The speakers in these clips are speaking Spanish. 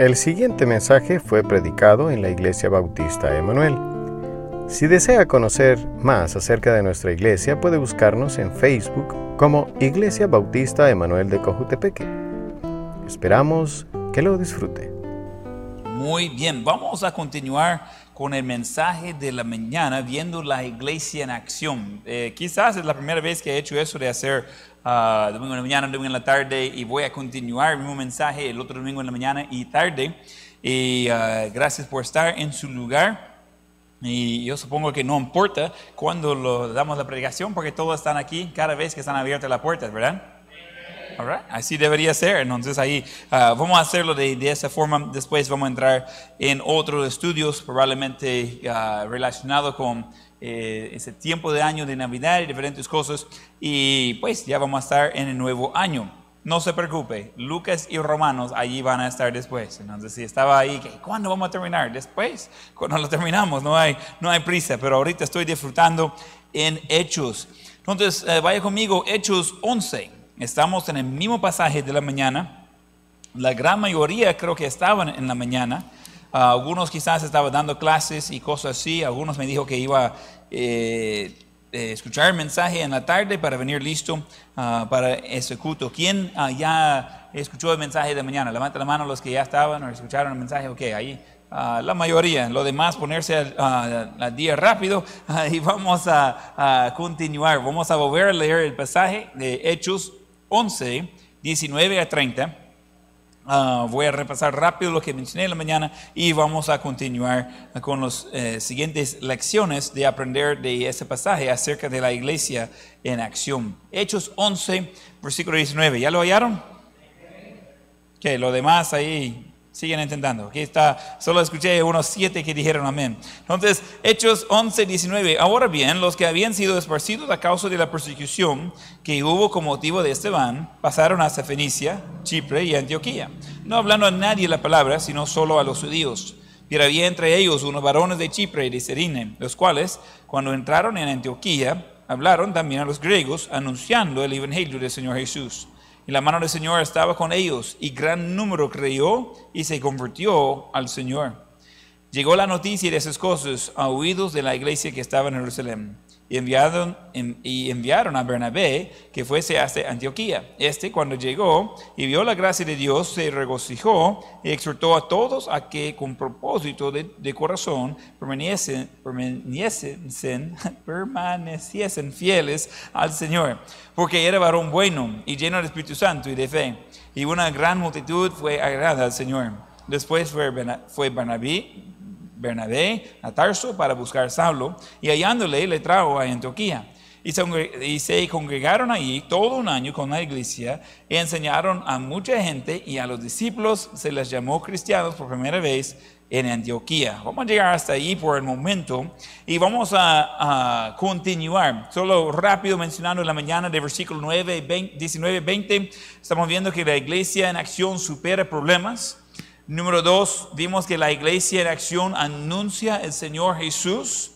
El siguiente mensaje fue predicado en la Iglesia Bautista Emanuel. Si desea conocer más acerca de nuestra iglesia, puede buscarnos en Facebook como Iglesia Bautista Emanuel de Cojutepeque. Esperamos que lo disfrute. Muy bien, vamos a continuar con el mensaje de la mañana viendo la iglesia en acción. Eh, quizás es la primera vez que he hecho eso de hacer uh, domingo en la mañana, domingo en la tarde y voy a continuar el mismo mensaje el otro domingo en la mañana y tarde. Y uh, gracias por estar en su lugar. Y yo supongo que no importa cuando lo damos la predicación porque todos están aquí cada vez que están abiertas las puertas, ¿verdad? Right. Así debería ser. Entonces ahí uh, vamos a hacerlo de, de, esa forma. Después vamos a entrar en otros estudios probablemente uh, relacionados con eh, ese tiempo de año de Navidad y diferentes cosas. Y pues ya vamos a estar en el nuevo año. No se preocupe, Lucas y Romanos allí van a estar después. Entonces, si estaba ahí, ¿cuándo vamos a terminar? Después, cuando lo terminamos, no hay, no hay prisa, pero ahorita estoy disfrutando en Hechos. Entonces, eh, vaya conmigo, Hechos 11. Estamos en el mismo pasaje de la mañana. La gran mayoría creo que estaban en la mañana. Uh, algunos quizás estaban dando clases y cosas así. Algunos me dijo que iba eh, eh, escuchar el mensaje en la tarde para venir listo uh, para ese culto. ¿Quién uh, ya escuchó el mensaje de mañana? Levanta la mano los que ya estaban o escucharon el mensaje. Ok, ahí la mayoría. Lo demás, ponerse al día rápido y vamos a, a, continuar. Vamos a volver a leer el pasaje de Hechos 11, 19 a 30. Uh, voy a repasar rápido lo que mencioné en la mañana y vamos a continuar con las eh, siguientes lecciones de aprender de ese pasaje acerca de la iglesia en acción. Hechos 11, versículo 19. ¿Ya lo hallaron? Que lo demás ahí siguen intentando. Aquí está, solo escuché unos siete que dijeron amén. Entonces, Hechos 11, 19. Ahora bien, los que habían sido esparcidos a causa de la persecución que hubo con motivo de Esteban, pasaron hasta Fenicia, Chipre y Antioquía, no hablando a nadie la palabra, sino solo a los judíos. Pero había entre ellos unos varones de Chipre y de Serine, los cuales, cuando entraron en Antioquía, hablaron también a los griegos, anunciando el evangelio del Señor Jesús. Y la mano del Señor estaba con ellos, y gran número creyó y se convirtió al Señor. Llegó la noticia de esas cosas a oídos de la iglesia que estaba en Jerusalén. Y enviaron, y enviaron a Bernabé que fuese hasta Antioquía. Este, cuando llegó y vio la gracia de Dios, se regocijó y exhortó a todos a que con propósito de, de corazón permaneciesen, permaneciesen, permaneciesen fieles al Señor, porque era varón bueno y lleno del Espíritu Santo y de fe. Y una gran multitud fue agradada al Señor. Después fue Bernabé, Bernabé a Tarso para buscar a Saulo y hallándole le trajo a Antioquía. Y se, congregaron ahí todo un año con la iglesia y enseñaron a mucha gente y a los discípulos se les llamó cristianos por primera vez en Antioquía. Vamos a llegar hasta ahí por el momento y vamos a, continuar. Solo rápido mencionando en la mañana de versículo 9, 20, 19, 20, estamos viendo que la iglesia en acción supera problemas. Número dos, vimos que la iglesia en acción anuncia el Señor Jesús.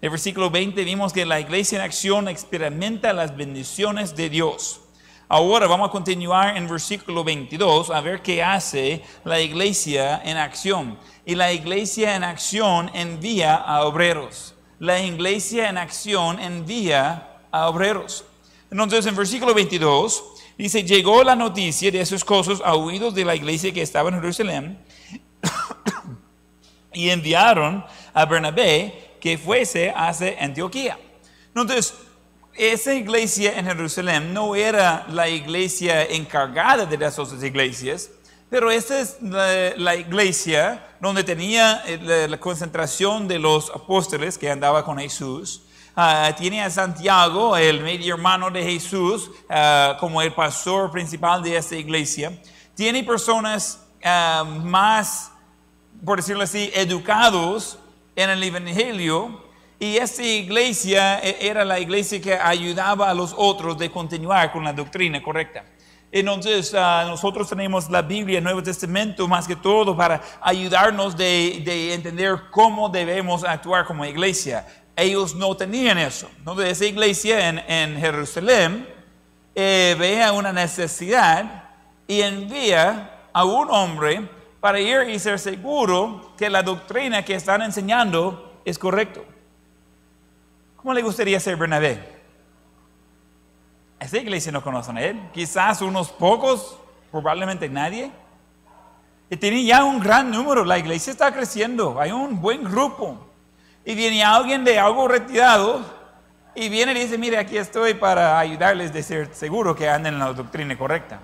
En el versículo 20 vimos que la iglesia en acción experimenta las bendiciones de Dios. Ahora vamos a continuar en versículo 22 a ver qué hace la iglesia en acción. Y la iglesia en acción envía a obreros. La iglesia en acción envía a obreros. Entonces en versículo 22 Dice, llegó la noticia de esas cosas a oídos de la iglesia que estaba en Jerusalén y enviaron a Bernabé que fuese hacia Antioquía. Entonces, esa iglesia en Jerusalén no era la iglesia encargada de las otras iglesias, pero esta es la, la iglesia donde tenía eh, la, la, concentración de los apóstoles que andaba con Jesús. Uh, tiene a Santiago, el medio hermano de Jesús, uh, como el pastor principal de esta iglesia. Tiene personas uh, más, por decirlo así, educados en el Evangelio. Y esta iglesia era la iglesia que ayudaba a los otros de continuar con la doctrina correcta. Entonces, nosotros tenemos la Biblia, el Nuevo Testamento, más que todo para ayudarnos de, de entender cómo debemos actuar como iglesia ellos no tenían eso. Entonces, esa iglesia en, en Jerusalén eh, veía una necesidad y envía a un hombre para ir y ser seguro que la doctrina que están enseñando es correcto. ¿Cómo le gustaría ser Bernabé? Esta iglesia no conocen a él. Quizás unos pocos, probablemente nadie. Y tiene ya un gran número. La iglesia está creciendo. Hay un buen grupo. Y viene alguien de algo retirado y viene y dice, mire, aquí estoy para ayudarles de ser seguro que anden en la doctrina correcta.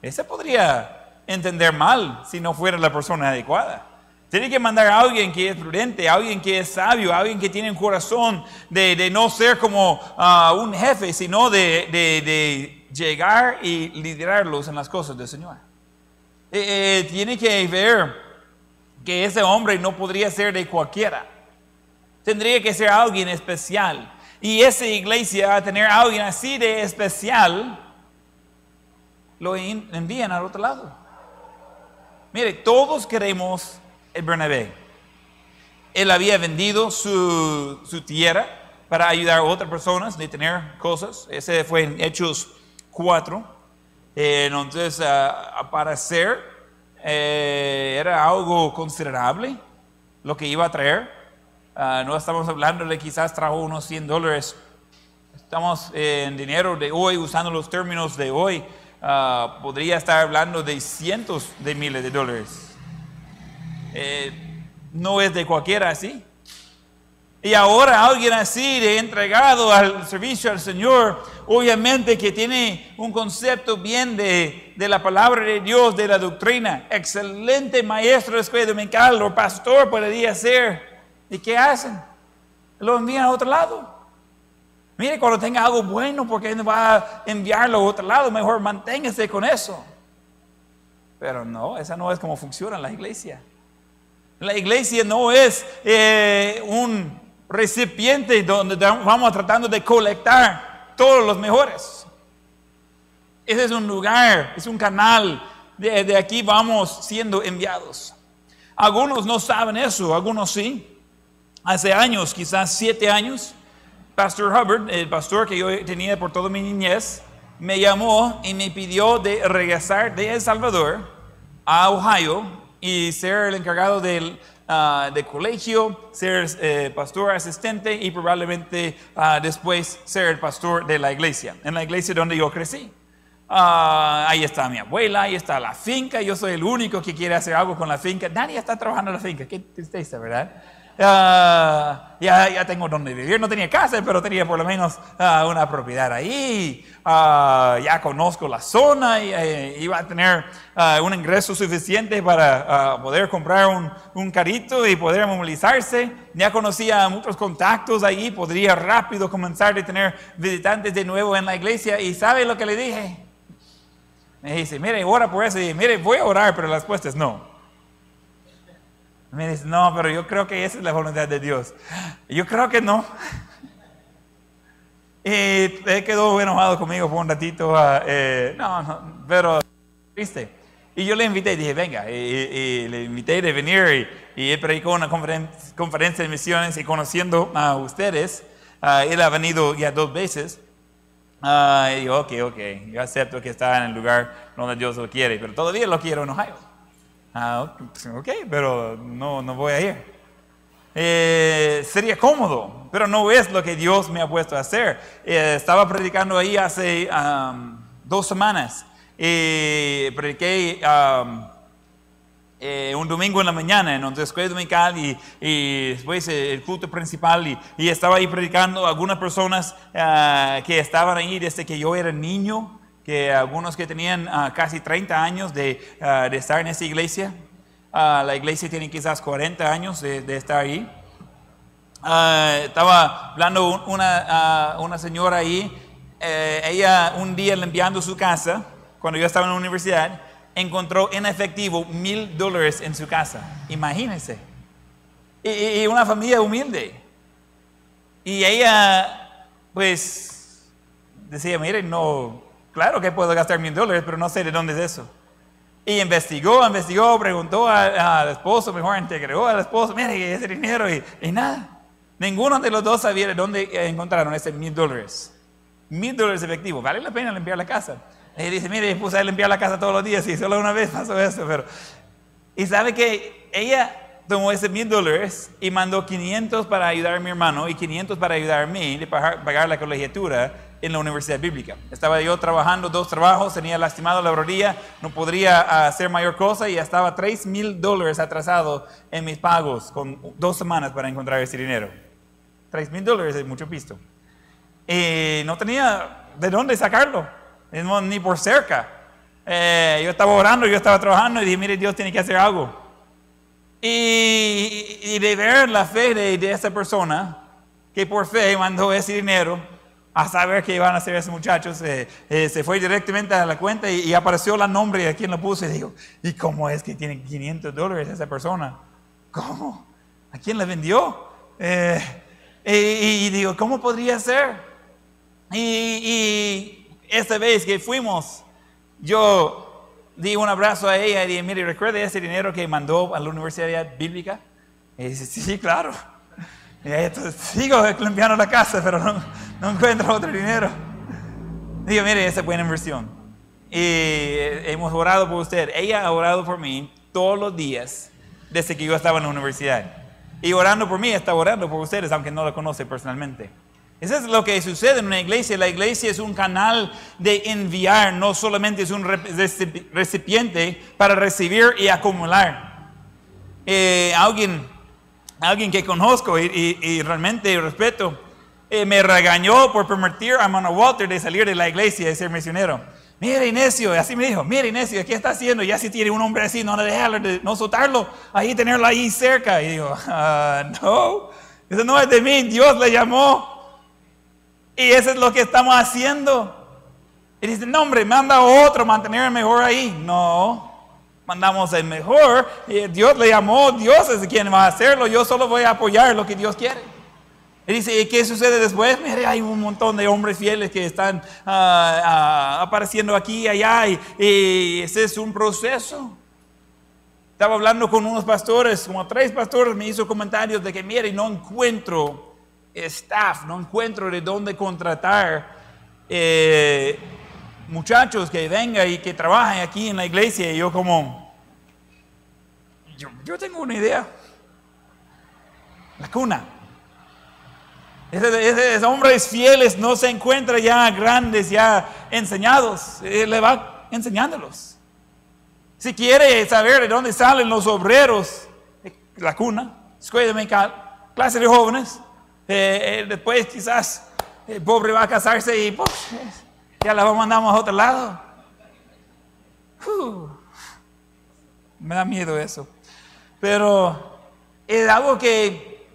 Ese podría entender mal si no fuera la persona adecuada. Tiene que mandar a alguien que es prudente, a alguien que es sabio, a alguien que tiene un corazón de, no ser como ah, un jefe, sino de, llegar y liderarlos en las cosas del Señor. Eh, eh, tiene que ver que ese hombre no podría ser de cualquiera. Tendría que ser alguien especial. Y esa iglesia, a tener alguien así de especial, lo envían al otro lado. Mire, todos queremos el Bernabé. Él había vendido su, tierra para ayudar a otras personas de tener cosas. Ese fue en Hechos 4. Eh, entonces, uh, para hacer, eh, era algo considerable lo que iba a traer. Ah, no estamos hablando de quizás trajo unos 100 dólares. Estamos en dinero de hoy, usando los términos de hoy. Ah, podría estar hablando de cientos de miles de dólares. Eh, no es de cualquiera así. Y ahora alguien así de entregado al servicio al Señor, obviamente que tiene un concepto bien de, de la palabra de Dios, de la doctrina, excelente maestro de escuela dominical o pastor podría ser. ¿Y qué hacen? Lo envían a otro lado. Mire, cuando tenga algo bueno, porque no va a enviarlo a otro lado, mejor manténgase con eso. Pero no, esa no es como funciona la iglesia. La iglesia no es eh, un recipiente donde vamos tratando de colectar todos los mejores. Ese es un lugar, es un canal. De, de aquí vamos siendo enviados. Algunos no saben eso, algunos sí. Hace años, quizás siete años, Pastor Hubbard, el pastor que yo tenía por toda mi niñez, me llamó y me pidió de regresar de El Salvador a Ohio y ser el encargado del ah, colegio, ser eh, pastor asistente y probablemente ah, después ser el pastor de la iglesia, en la iglesia donde yo crecí. Ah, ahí está mi abuela, ahí está la finca, yo soy el único que quiere hacer algo con la finca. Nadie está trabajando en la finca, qué tristeza, ¿verdad? Ah, ya, ya tengo donde vivir. No tenía casa, pero tenía por lo menos ah, una propiedad ahí. Ah, ya conozco la zona y eh, iba a tener un ingreso suficiente para poder comprar un, un, carrito y poder movilizarse. Ya conocía muchos contactos ahí, podría rápido comenzar a tener visitantes de nuevo en la iglesia. ¿Y sabe lo que le dije? Me dice, mire, ora por eso. Y mire, voy a orar, pero la respuesta es no. Me dice, no, pero yo creo que esa es la voluntad de Dios. Yo creo que no. Y él quedó enojado conmigo por un ratito. Ah, eh, no, no, pero triste. Y yo le invité, dije, venga, y, le invité de venir y, y él predicó una conferencia de misiones y conociendo a ustedes, ah, él ha venido ya dos veces. Uh, y yo, ok, ok, yo acepto que está en el lugar donde Dios lo quiere, pero todavía lo quiero en Ohio. Ah, ok, pero no, no voy a ir. Eh, sería cómodo, pero no es lo que Dios me ha puesto a hacer. Eh, estaba predicando ahí hace dos semanas. y prediqué eh, un domingo en la mañana en la escuela dominical y, y, después el culto principal y, y, estaba ahí predicando algunas personas ah, que estaban ahí desde que yo era niño que algunos que tenían ah, casi 30 años de, ah, de, estar en esta iglesia, ah, la iglesia tiene quizás 40 años de, de estar ahí. estaba hablando una, una señora ahí, eh, ella un día limpiando su casa, cuando yo estaba en la universidad, encontró en efectivo mil dólares en su casa. Imagínense. Y, y, una familia humilde. Y ella, pues, decía, miren, no, Claro que puedo gastar mil dólares, pero no sé de dónde es eso. Y investigó, investigó, preguntó al esposo, mejor integró al esposo, mire, ese dinero y, y, nada. Ninguno de los dos sabía de dónde encontraron ese mil dólares. Mil dólares efectivos. Vale la pena limpiar la casa. Y dice, mire, puse a limpiar la casa todos los días y solo una vez pasó eso, pero Y sabe que ella tomó ese mil dólares y mandó 500 para ayudar a mi hermano y 500 para ayudar a mí de pagar, pagar la colegiatura en la universidad bíblica. Estaba yo trabajando dos trabajos, tenía lastimado la rodilla, no podría hacer mayor cosa y ya estaba 3 mil dólares atrasado en mis pagos con dos semanas para encontrar ese dinero. 3 mil dólares es mucho pisto. Y no tenía de dónde sacarlo, ni por cerca. Eh, yo estaba orando, yo estaba trabajando y dije, mire, Dios tiene que hacer algo. Y, de ver la fe de, esa persona, que por fe mandó ese dinero, a saber qué iban a hacer esos muchachos, eh, eh, se fue directamente a la cuenta y, apareció la nombre de quien lo puso y dijo, ¿y cómo es que tiene 500 dólares esa persona? ¿Cómo? ¿A quién le vendió? y, digo, ¿cómo podría ser? Y, y esta vez que fuimos, yo di un abrazo a ella y dije, mire, ¿recuerda ese dinero que mandó a la Universidad Bíblica? Y dice, sí, claro. Y entonces, sigo limpiando la casa, pero no, no encuentro otro dinero. Digo, mire, esa es buena inversión. Y hemos orado por usted. Ella ha orado por mí todos los días desde que yo estaba en la universidad. Y orando por mí, está orando por ustedes, aunque no la conoce personalmente. Eso es lo que sucede en una iglesia. La iglesia es un canal de enviar, no solamente es un recipiente para recibir y acumular. Eh, alguien, alguien que conozco y, realmente respeto, eh, me regañó por permitir a Mano Walter de salir de la iglesia y ser misionero. Mira Inesio, así me dijo, mira Inesio, ¿qué está haciendo? Ya si tiene un hombre así, no dejarlo, no soltarlo, ahí tenerlo ahí cerca. Y digo, ah, no, eso no es de mí, Dios le llamó. Y eso es lo que estamos haciendo. Y dice, no hombre, manda otro, mantener el mejor ahí. No, mandamos el mejor. Dios le llamó, Dios es quien va a hacerlo. Yo solo voy a apoyar lo que Dios quiere. Y dice, ¿y qué sucede después? Mire, hay un montón de hombres fieles que están ah, ah, apareciendo aquí y allá. Y, ese es un proceso. Estaba hablando con unos pastores, como tres pastores me hizo comentarios de que, mire, no encuentro staff, no encuentro de dónde contratar eh, muchachos que vengan y que trabajen aquí en la iglesia. Y yo como, yo, tengo una idea. La cuna. Esos hombres fieles no se encuentran ya grandes, ya enseñados. Le va enseñándolos. Si quiere saber de dónde salen los obreros, la cuna, escuela dominical, clase de jóvenes, eh, eh, después quizás el pobre va a casarse y pues, ya la mandamos a otro lado. me da miedo eso. Pero es algo que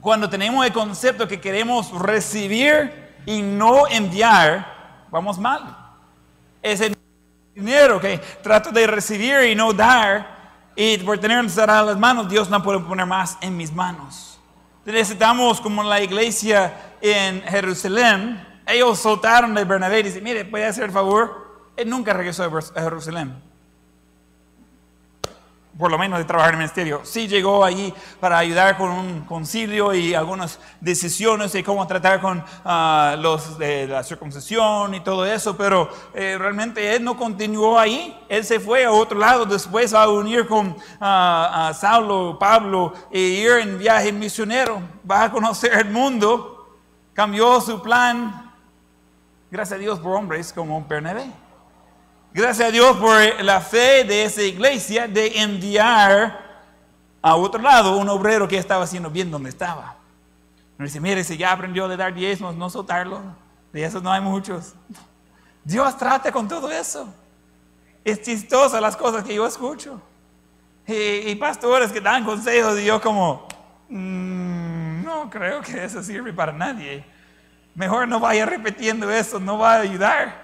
cuando tenemos el concepto que queremos recibir y no enviar, vamos mal. Ese dinero que trato de recibir y no dar, y por tener en las manos, Dios no puede poner más en mis manos. Necesitamos, como la iglesia en Jerusalén, ellos soltaron de Bernabé y dicen, mire, puede hacer el favor. Él nunca regresó a Jerusalén. Por lo menos de trabajar en el ministerio. Sí llegó allí para ayudar con un concilio y algunas decisiones de cómo tratar con ah, los de la circuncisión y todo eso, pero eh, realmente él no continuó ahí. Él se fue a otro lado después a unir con ah, a Saulo, Pablo e ir en viaje misionero. Va a conocer el mundo. Cambió su plan. Gracias a Dios por hombres como Bernabé. Gracias a Dios por la fe de esa iglesia de enviar a otro lado un obrero que estaba haciendo bien donde estaba. Me dice, mire, si ya aprendió de dar diezmos, no soltarlo. De esos no hay muchos. Dios trata con todo eso. Es chistosa las cosas que yo escucho. Y, pastores que dan consejos y yo como, mm, no creo que eso sirve para nadie. Mejor no vaya repitiendo eso, no va a ayudar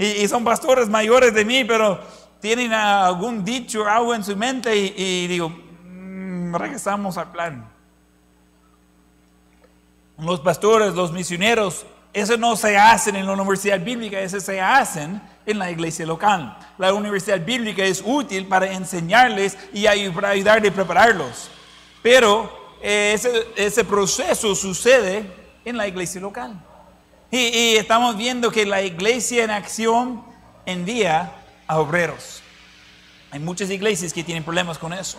y, son pastores mayores de mí, pero tienen algún dicho, algo en su mente y, digo, mm, regresamos al plan. Los pastores, los misioneros, eso no se hacen en la universidad bíblica, eso se hacen en la iglesia local. La universidad bíblica es útil para enseñarles y para ayudar a prepararlos. Pero ese, ese proceso sucede en la iglesia local. Y, estamos viendo que la iglesia en acción envía a obreros. Hay muchas iglesias que tienen problemas con eso.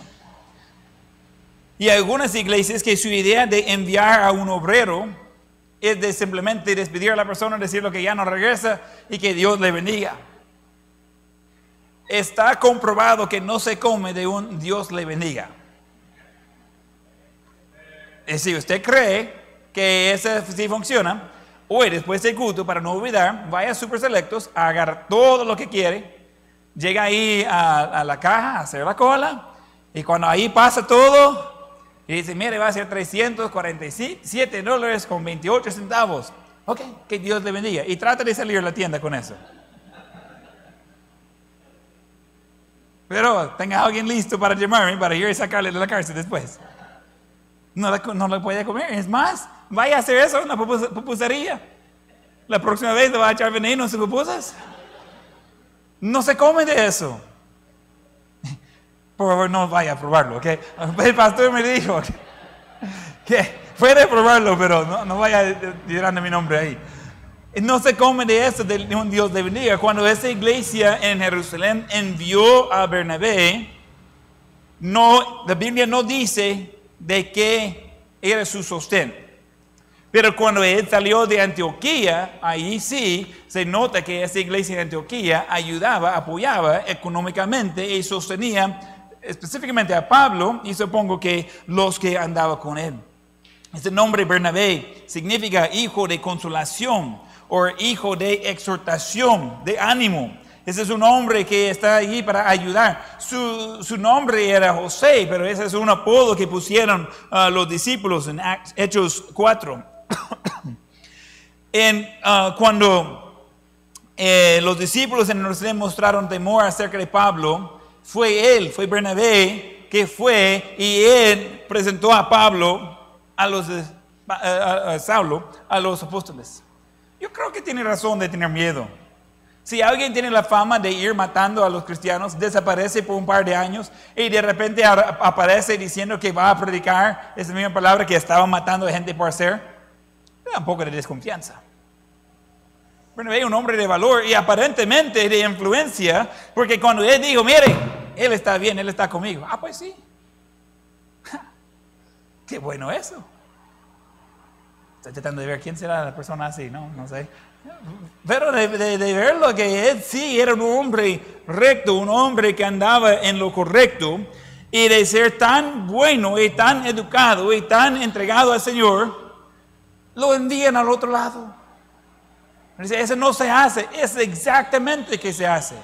Y algunas iglesias que su idea de enviar a un obrero es de simplemente despedir a la persona, decirle que ya no regresa y que Dios le bendiga. Está comprobado que no se come de un Dios le bendiga. Es si usted cree que eso sí funciona, hoy después del culto, para no olvidar, vaya a Super Selectos, agarra todo lo que quiere, llega ahí a, la caja, a hacer la cola, y cuando ahí pasa todo, y dice, mire, va a ser 347 dólares con 28 centavos. Ok, que Dios le bendiga. Y trata de salir a la tienda con eso. Pero tenga a alguien listo para llamarme para ir a sacarle de la cárcel después. No la, no puede comer. Es más, vaya a hacer eso en la pupusería. La próxima vez le va a echar veneno a sus pupusas. No se come de eso. Por favor, no vaya a probarlo, ¿ok? El pastor me dijo que puede probarlo, pero no, no vaya tirando mi nombre ahí. No se come de eso de un Dios de bendiga. Cuando esa iglesia en Jerusalén envió a Bernabé, no, la Biblia no dice de qué era su sostén. Pero cuando él salió de Antioquía, ahí sí se nota que esa iglesia de Antioquía ayudaba, apoyaba económicamente y sostenía específicamente a Pablo y supongo que los que andaban con él. Este nombre Bernabé significa hijo de consolación o hijo de exhortación, de ánimo. Ese es un hombre que está allí para ayudar. Su, nombre era José, pero ese es un apodo que pusieron uh, los discípulos en Hechos 4. en, uh, cuando eh, los discípulos en Jerusalén mostraron temor acerca de Pablo, fue él, fue Bernabé, que fue y él presentó a Pablo, a los, a, a Saulo, a los apóstoles. Yo creo que tiene razón de tener miedo. Si alguien tiene la fama de ir matando a los cristianos, desaparece por un par de años y de repente aparece diciendo que va a predicar esa misma palabra que estaba matando a gente por hacer, un poco de desconfianza. Hay un hombre de valor y aparentemente de influencia, porque cuando él dijo, mire, él está bien, él está conmigo. Ah, pues sí. Qué bueno eso. Estoy tratando de ver quién será la persona así, no, no sé. Pero de, de, verlo que él sí era un hombre recto, un hombre que andaba en lo correcto, y de ser tan bueno y tan educado y tan entregado al Señor, lo envían al otro lado. Dice, eso no se hace, es exactamente que se hace.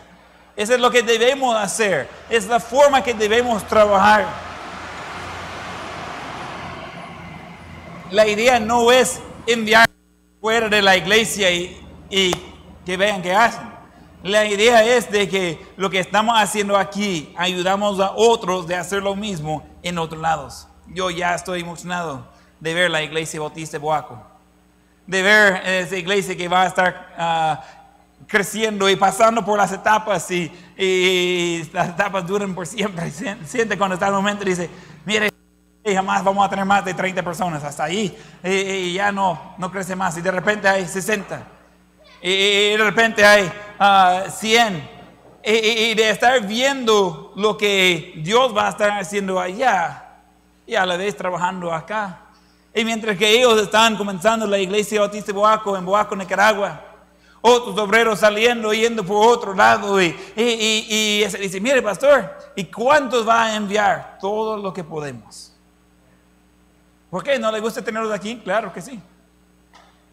Eso es lo que debemos hacer, es la forma que debemos trabajar. la idea no es enviar fuera de la iglesia y, que vean qué hacen. La idea es de que lo que estamos haciendo aquí ayudamos a otros de hacer lo mismo en otros lados. Yo ya estoy emocionado de ver la iglesia bautista de Boaco, de ver esa iglesia que va a estar ah, creciendo y pasando por las etapas y, y, las etapas duran por siempre. Siente cuando está el momento y dice, mire, y jamás vamos a tener más de 30 personas, hasta ahí, y, ya no, no crece más, y de repente hay 60, y, de repente hay 100, ah, y, de estar viendo lo que Dios va a estar haciendo allá, y a la vez trabajando acá. Y mientras que ellos están comenzando la iglesia Bautista Boaco, en Boaco, Nicaragua, otros obreros saliendo, yendo por otro lado, y, y, y dice, mire pastor, ¿y cuántos va a enviar? Todo lo que podemos. ¿Por qué? ¿No le gusta tenerlos aquí? Claro que sí.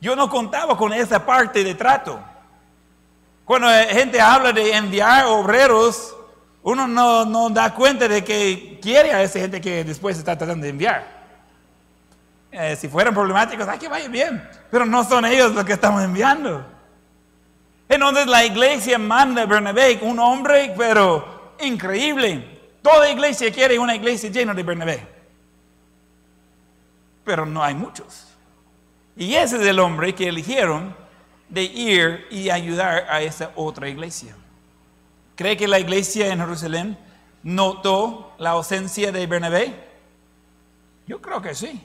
Yo no contaba con esa parte de trato. Cuando gente habla de enviar obreros, uno no, no, da cuenta de que quiere a esa gente que después está tratando de enviar. Eh, si fueran problemáticos, hay que vaya bien, pero no son ellos los que estamos enviando. Entonces la iglesia manda a Bernabé, un hombre, pero increíble. Toda iglesia quiere una iglesia llena de Bernabé pero no hay muchos. Y ese es el hombre que eligieron de ir y ayudar a esa otra iglesia. ¿Cree que la iglesia en Jerusalén notó la ausencia de Bernabé? Yo creo que sí.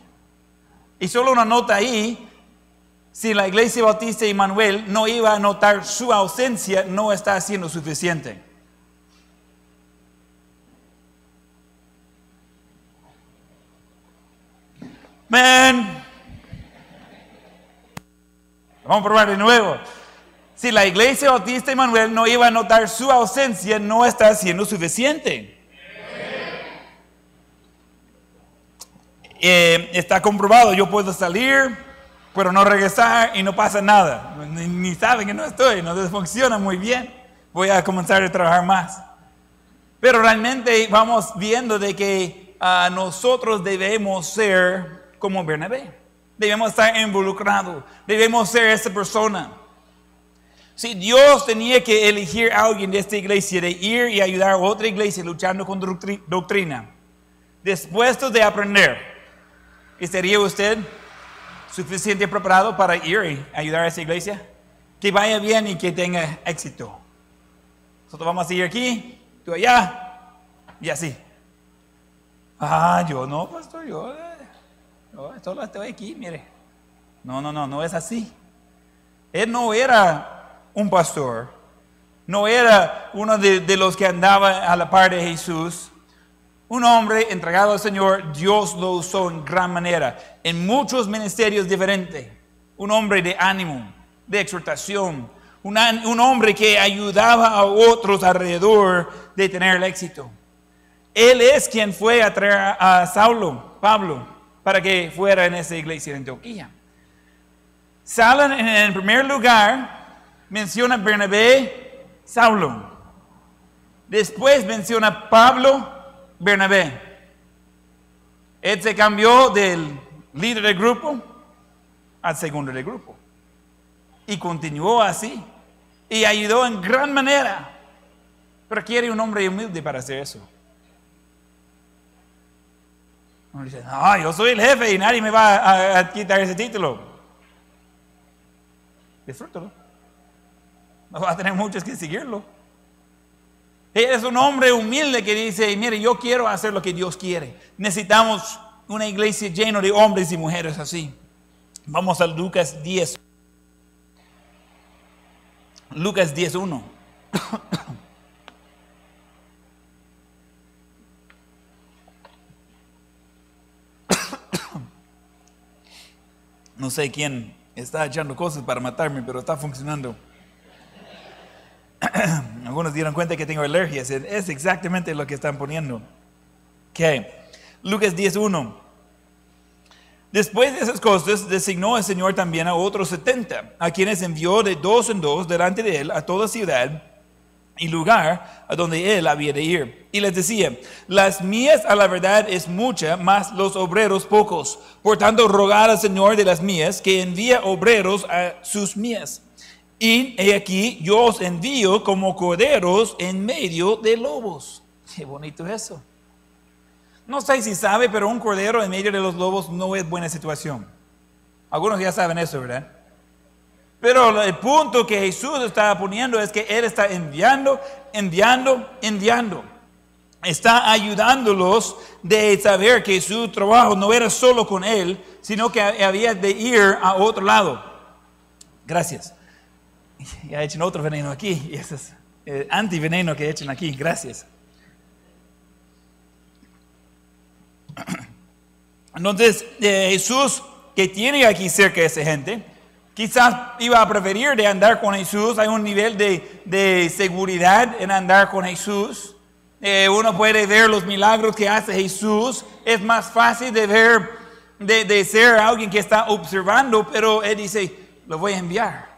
Y solo una nota ahí, si la iglesia bautista de Manuel no iba a notar su ausencia, no está haciendo suficiente. Man. Vamos a probar de nuevo. Si la iglesia bautista de Manuel no iba a notar su ausencia, no está haciendo suficiente. Eh, está comprobado, yo puedo salir, pero no regresar y no pasa nada. Ni, saben que no estoy, no funciona muy bien. Voy a comenzar a trabajar más. Pero realmente vamos viendo de que ah, nosotros debemos ser como Bernabé. Debemos estar involucrados. Debemos ser esa persona. Si Dios tenía que elegir a alguien de esta iglesia de ir y ayudar a otra iglesia luchando con doctri- doctrina, después de aprender, ¿estaría usted suficiente preparado para ir y ayudar a esa iglesia? Que vaya bien y que tenga éxito. Nosotros vamos a seguir aquí, tú allá, y así. Ah, yo no, pastor, yo, yo solo estoy aquí, mire. No, no, no, no es así. Él no era un pastor, no era uno de, de los que andaba a la par de Jesús. Un hombre entregado al Señor, Dios lo usó en gran manera, en muchos ministerios diferentes. Un hombre de ánimo, de exhortación, una- un hombre que ayudaba a otros alrededor de tener el éxito. Él es quien fue a traer a Saulo, Pablo, para que fuera en esa iglesia de Antioquía. Salen en el primer lugar, menciona Bernabé, Saulo. Después menciona Pablo, Bernabé. Él se cambió del líder del grupo al segundo del grupo. Y continuó así. Y ayudó en gran manera. Pero quiere un hombre humilde para hacer eso. Uno dice, no, yo soy el jefe y nadie me va a, a quitar ese título. Disfrútalo. No va a tener muchos que seguirlo. Él es un hombre humilde que dice, mire, yo quiero hacer lo que Dios quiere. Necesitamos una iglesia llena de hombres y mujeres así. Vamos a Lucas 10. Lucas 10.1. No sé quién está echando cosas para matarme, pero está funcionando. Algunos dieron cuenta que tengo alergias. Es exactamente lo que están poniendo. Ok. Lucas 10.1. Después de esas cosas, designó el Señor también a otros setenta, a quienes envió de dos en dos delante de él a toda ciudad y lugar a donde él había de ir. Y les decía, las mías a la verdad es mucha, mas los obreros pocos. Por tanto, rogad al Señor de las mías que envíe obreros a sus mías. Y he aquí, yo os envío como corderos en medio de lobos. Qué bonito eso. No sé si sabe, pero un cordero en medio de los lobos no es buena situación. Algunos ya saben eso, ¿verdad? Pero el punto que Jesús estaba poniendo es que Él está enviando, enviando, enviando. Está ayudándolos de saber que su trabajo no era solo con Él, sino que había de ir a otro lado. Gracias. Ya echen otro veneno aquí, y ese es antiveneno que echen aquí. Gracias. Entonces, eh, Jesús, que tiene aquí cerca de esa gente, quizás iba a preferir de andar con Jesús. Hay un nivel de, de seguridad en andar con Jesús. Eh, uno puede ver los milagros que hace Jesús. Es más fácil de ver, de, de ser alguien que está observando, pero Él dice, lo voy a enviar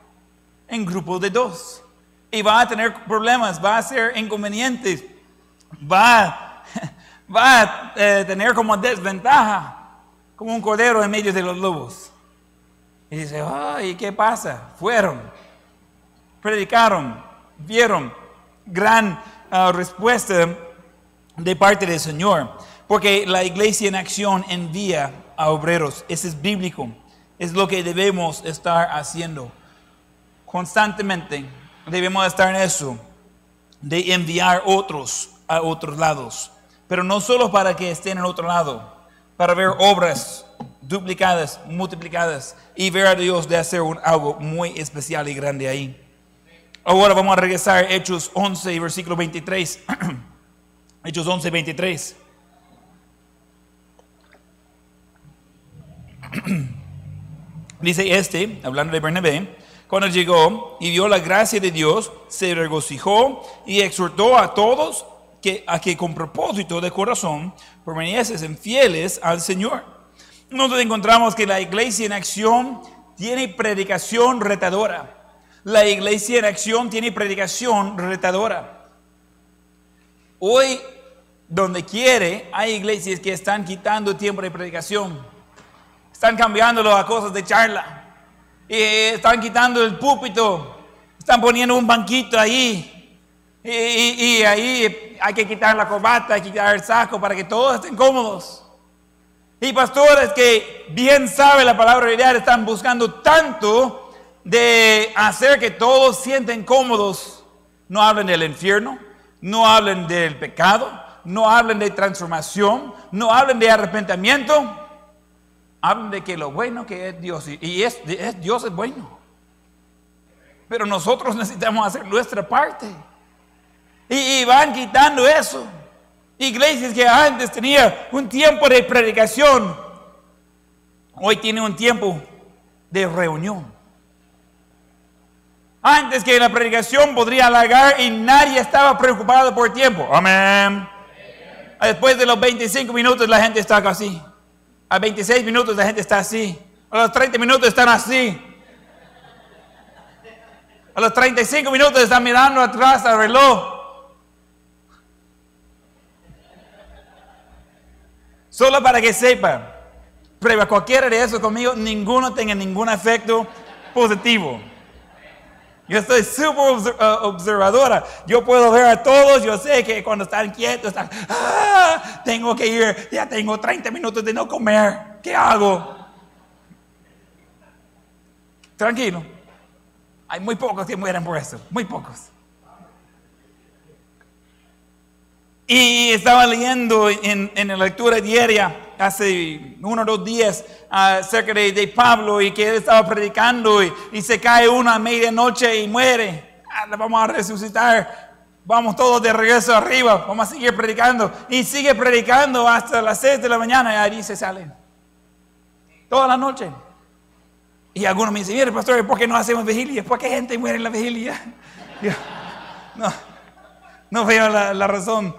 en grupos de dos. Y va a tener problemas, va a ser inconvenientes, va, va a eh, tener como desventaja como un cordero en medio de los lobos. Y dice, ay, ¿qué pasa? Fueron, predicaron, vieron gran uh, respuesta de parte del Señor. Porque la iglesia en acción envía a obreros. Ese es bíblico. Es lo que debemos estar haciendo. Constantemente debemos estar en eso. De enviar otros a otros lados. Pero no solo para que estén en otro lado para ver obras duplicadas, multiplicadas y ver a Dios de hacer un, algo muy especial y grande ahí. Ahora vamos a regresar a Hechos 11, versículo 23. Hechos 11, 23. Dice este, hablando de Bernabé, cuando llegó y vio la gracia de Dios, se regocijó y exhortó a todos que, a que con propósito de corazón permaneciesen fieles al Señor. Nosotros encontramos que la iglesia en acción tiene predicación retadora. La iglesia en acción tiene predicación retadora. Hoy, donde quiere, hay iglesias que están quitando tiempo de predicación. Están cambiándolo a cosas de charla. Y están quitando el púlpito. Están poniendo un banquito ahí. Y, y- y ahí hay que quitar la corbata, hay que quitar el saco para que todos estén cómodos. Y pastores que bien saben la palabra de Dios están buscando tanto de hacer que todos sienten cómodos. No hablen del infierno, no hablen del pecado, no hablen de transformación, no hablen de arrepentimiento. Hablen de que lo bueno que es Dios. Y- es, Dios es bueno. Pero nosotros necesitamos hacer nuestra parte. Y, van quitando eso. Iglesias que antes tenían un tiempo de predicación, hoy tienen un tiempo de reunión. Antes que la predicación podría alargar y nadie estaba preocupado por tiempo. Amén. Después de los 25 minutos la gente está así. A 26 minutos la gente está así. A los 30 minutos están así. A los 35 minutos están mirando atrás al reloj. Solo para que sepan, prueba cualquiera de eso conmigo, ninguno tenga ningún efecto positivo. Yo estoy súper uh, observadora. Yo puedo ver a todos. Yo sé que cuando están quietos, están, "Ah, tengo que ir, ya tengo 30 minutos de no comer. ¿Qué hago? Tranquilo. Hay muy pocos que mueren por eso. Muy pocos. Y estaba leyendo en, en la lectura diaria hace uno o dos días acerca de, de Pablo y que él estaba predicando y, se cae uno a medianoche y muere. Ah, vamos a resucitar. Vamos todos de regreso arriba. Vamos a seguir predicando. Y sigue predicando hasta las 6 de la mañana y ahí se salen. Toda la noche. Y algunos me dicen, mire pastor, ¿por qué no hacemos vigilia? ¿Por qué gente muere en la vigilia? No, no veo la, la razón.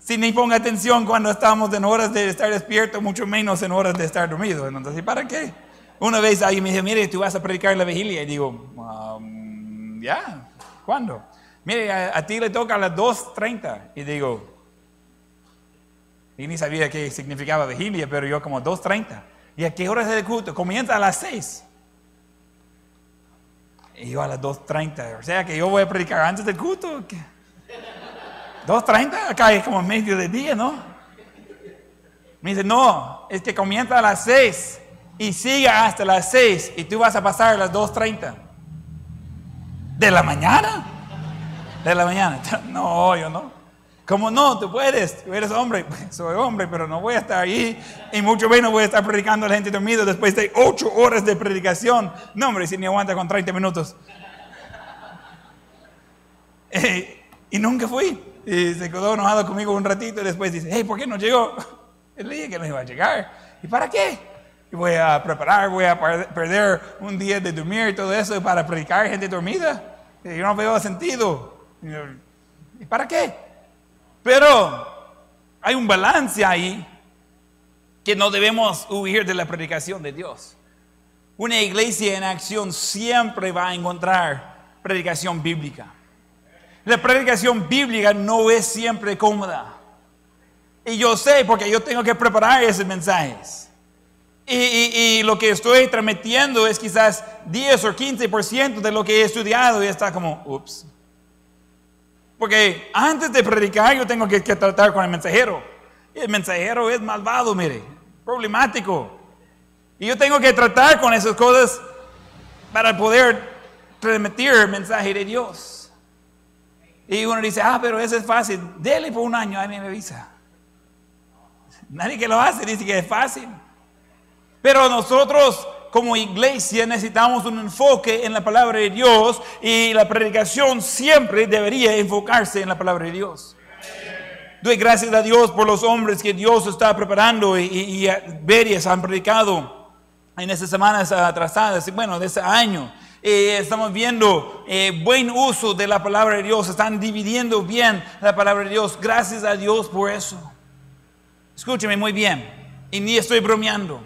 Si ni ponga atención cuando estamos en horas de estar despierto, mucho menos en horas de estar dormido. Entonces, ¿y para qué? Una vez alguien me dice, mire, tú vas a predicar la vigilia. Y digo, "Um, ya, ¿cuándo? Mire, a, a ti le toca a las 2.30. Y digo, y ni sabía qué significaba vigilia, pero yo como 2.30. ¿Y a qué hora es el culto? Comienza a las 6. Y yo a las 2.30. O sea que yo voy a predicar antes del culto. ¿Qué? 2.30, acá es como medio de día, ¿no? Me dice, no, es que comienza a las 6 y sigue hasta las 6 y tú vas a pasar a las 2.30. ¿De la mañana? De la mañana. No, yo no. ¿Cómo no? Tú puedes, tú eres hombre. Soy hombre, pero no voy a estar ahí y mucho menos voy a estar predicando a la gente dormida después de 8 horas de predicación. No, hombre, si ni aguanta con 30 minutos. Eh, y nunca fui. Y se quedó enojado conmigo un ratito y después dice, hey, ¿por qué no llegó? Y le dije que no iba a llegar. ¿Y para qué? Y voy a preparar, voy a per- perder un día de dormir y todo eso para predicar gente dormida. Yo no veo sentido. ¿Y para qué? Pero hay un balance ahí que no debemos huir de la predicación de Dios. Una iglesia en acción siempre va a encontrar predicación bíblica. La predicación bíblica no es siempre cómoda. Y yo sé porque yo tengo que preparar esos mensajes. Y, lo que estoy transmitiendo es quizás 10 o 15% de lo que he estudiado y está como, ups. Porque antes de predicar yo tengo que, que tratar con el mensajero. Y el mensajero es malvado, mire, problemático. Y yo tengo que tratar con esas cosas para poder transmitir el mensaje de Dios. Y uno dice, ah, pero eso es fácil. Dele por un año, a mí me avisa. Nadie que lo hace dice que es fácil. Pero nosotros como iglesia necesitamos un enfoque en la palabra de Dios y la predicación siempre debería enfocarse en la palabra de Dios. Doy gracias a Dios por los hombres que Dios está preparando y, y, y varios han predicado en estas semanas atrasadas, bueno, de ese año, eh, estamos viendo eh, buen uso de la palabra de Dios, están dividiendo bien la palabra de Dios. Gracias a Dios por eso. Escúcheme muy bien, y ni estoy bromeando.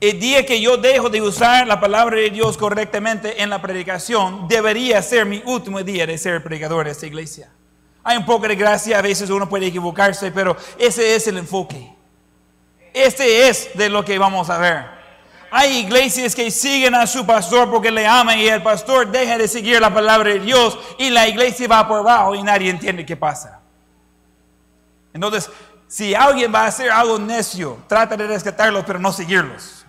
El día que yo dejo de usar la palabra de Dios correctamente en la predicación, debería ser mi último día de ser predicador de esta iglesia. Hay un poco de gracia, a veces uno puede equivocarse, pero ese es el enfoque. Este es de lo que vamos a ver. Hay iglesias que siguen a su pastor porque le aman y el pastor deja de seguir la palabra de Dios y la iglesia va por abajo y nadie entiende qué pasa. Entonces, si alguien va a hacer algo necio, trata de rescatarlos, pero no seguirlos.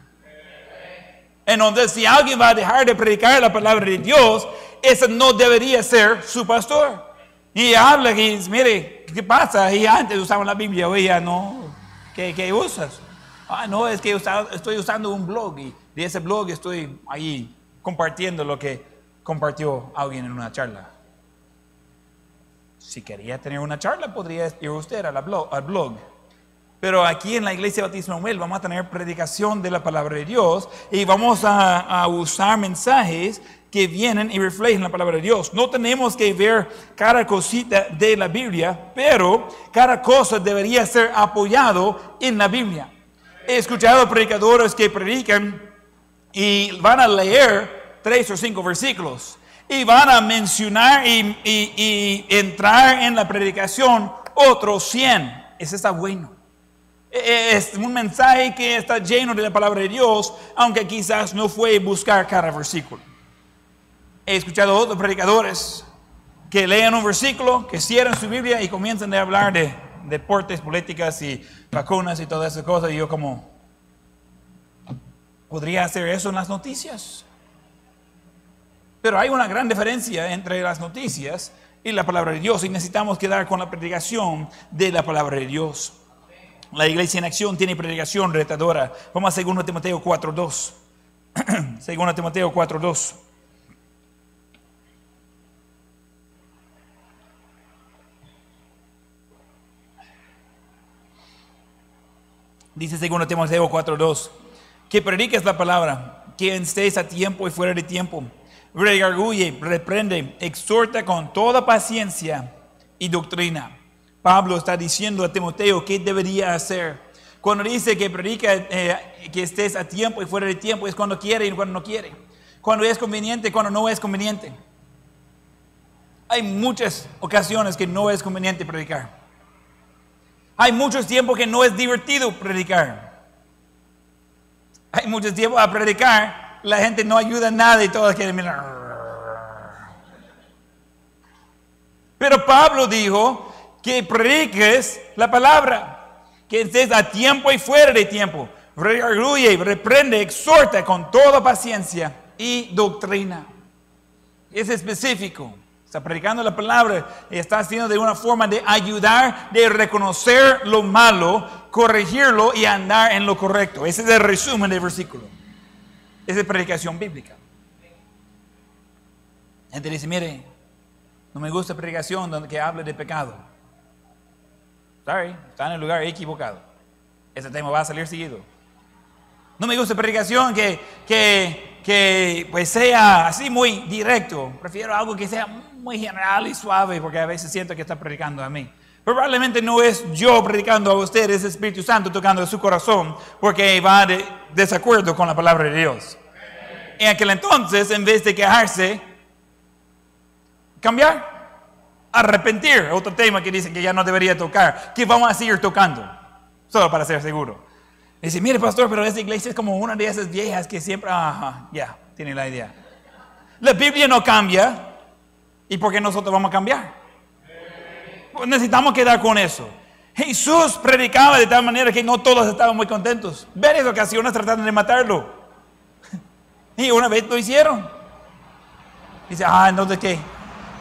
Entonces, si alguien va a dejar de predicar la palabra de Dios, ese no debería ser su pastor. Y habla y dice, mire, ¿qué pasa? Y antes usaban la Biblia, hoy ya no. ¿Qué, qué usas? Ah, no, es que estoy usando un blog y de ese blog estoy ahí compartiendo lo que compartió alguien en una charla. Si quería tener una charla, podría ir usted al blog. Pero aquí en la iglesia Bautista Manuel vamos a tener predicación de la palabra de Dios y vamos a, a usar mensajes que vienen y reflejan la palabra de Dios. No tenemos que ver cada cosita de la Biblia, pero cada cosa debería ser apoyado en la Biblia. He escuchado predicadores que predican y van a leer tres o cinco versículos y van a mencionar y, y entrar en la predicación otros 100. Eso está bueno. E, e, es un mensaje que está lleno de la palabra de Dios, aunque quizás no fue buscar cada versículo. He escuchado otros predicadores que leen un versículo, que cierran su Biblia y comienzan a hablar de deportes, políticas y vacunas y todas esas cosas. Y yo como, ¿podría hacer eso en las noticias? Pero hay una gran diferencia entre las noticias y la palabra de Dios y necesitamos quedar con la predicación de la palabra de Dios. La iglesia en acción tiene predicación retadora. Vamos a 2 Timoteo 4.2. 2 Timoteo 4.2. Dice 2 Timoteo 4:2, que prediques la palabra, que estés a tiempo y fuera de tiempo. Regarguye, reprende, exhorta con toda paciencia y doctrina. Pablo está diciendo a Timoteo qué debería hacer. Cuando dice que predica eh, que estés a tiempo y fuera de tiempo, es cuando quiere y cuando no quiere. Cuando es conveniente, cuando no es conveniente. Hay muchas ocasiones que no es conveniente predicar. Hay muchos tiempos que no es divertido predicar. Hay muchos tiempos a predicar, la gente no ayuda nada y todos quieren mirar. Pero Pablo dijo que prediques la palabra, que estés a tiempo y fuera de tiempo. Rearguye, reprende, exhorta con toda paciencia y doctrina. Es específico. Está predicando la palabra y está haciendo de una forma de ayudar, de reconocer lo malo, corregirlo y andar en lo correcto. Ese es el resumen del versículo. Esa es predicación bíblica. Gente dice, mire, no me gusta predicación donde que hable de pecado. Sorry, está en el lugar equivocado. Ese tema va a salir seguido. No me gusta predicación que, que, que pues sea así muy directo. Prefiero algo que sea muy general y suave porque a veces siento que está predicando a mí. Probablemente no es yo predicando a ustedes, es Espíritu Santo tocando su corazón porque va de desacuerdo con la palabra de Dios. En aquel entonces, en vez de quejarse, cambiar, arrepentir, otro tema que dice que ya no debería tocar, que vamos a seguir tocando, solo para ser seguro. Dice, mire pastor, pero esa iglesia es como una de esas viejas que siempre, ajá, ya, tiene la idea. La Biblia no cambia, ¿Y por qué nosotros vamos a cambiar? Pues necesitamos quedar con eso. Jesús predicaba de tal manera que no todos estaban muy contentos. Varias ocasiones trataron de matarlo. Y una vez lo hicieron. Dice, ah, entonces qué.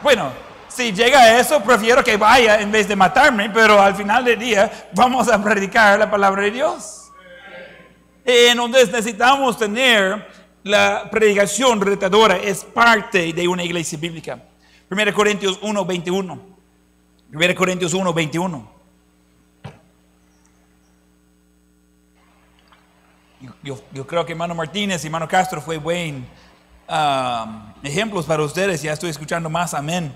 Bueno, si llega a eso, prefiero que vaya en vez de matarme, pero al final del día vamos a predicar la palabra de Dios. Entonces necesitamos tener la predicación retadora, es parte de una iglesia bíblica. 1 Corintios 1, 21. 1 Corintios 1, 21. yo, yo- creo que hermano Martínez y hermano Castro fue buen ah, ejemplos para ustedes. Ya estoy escuchando más, amén.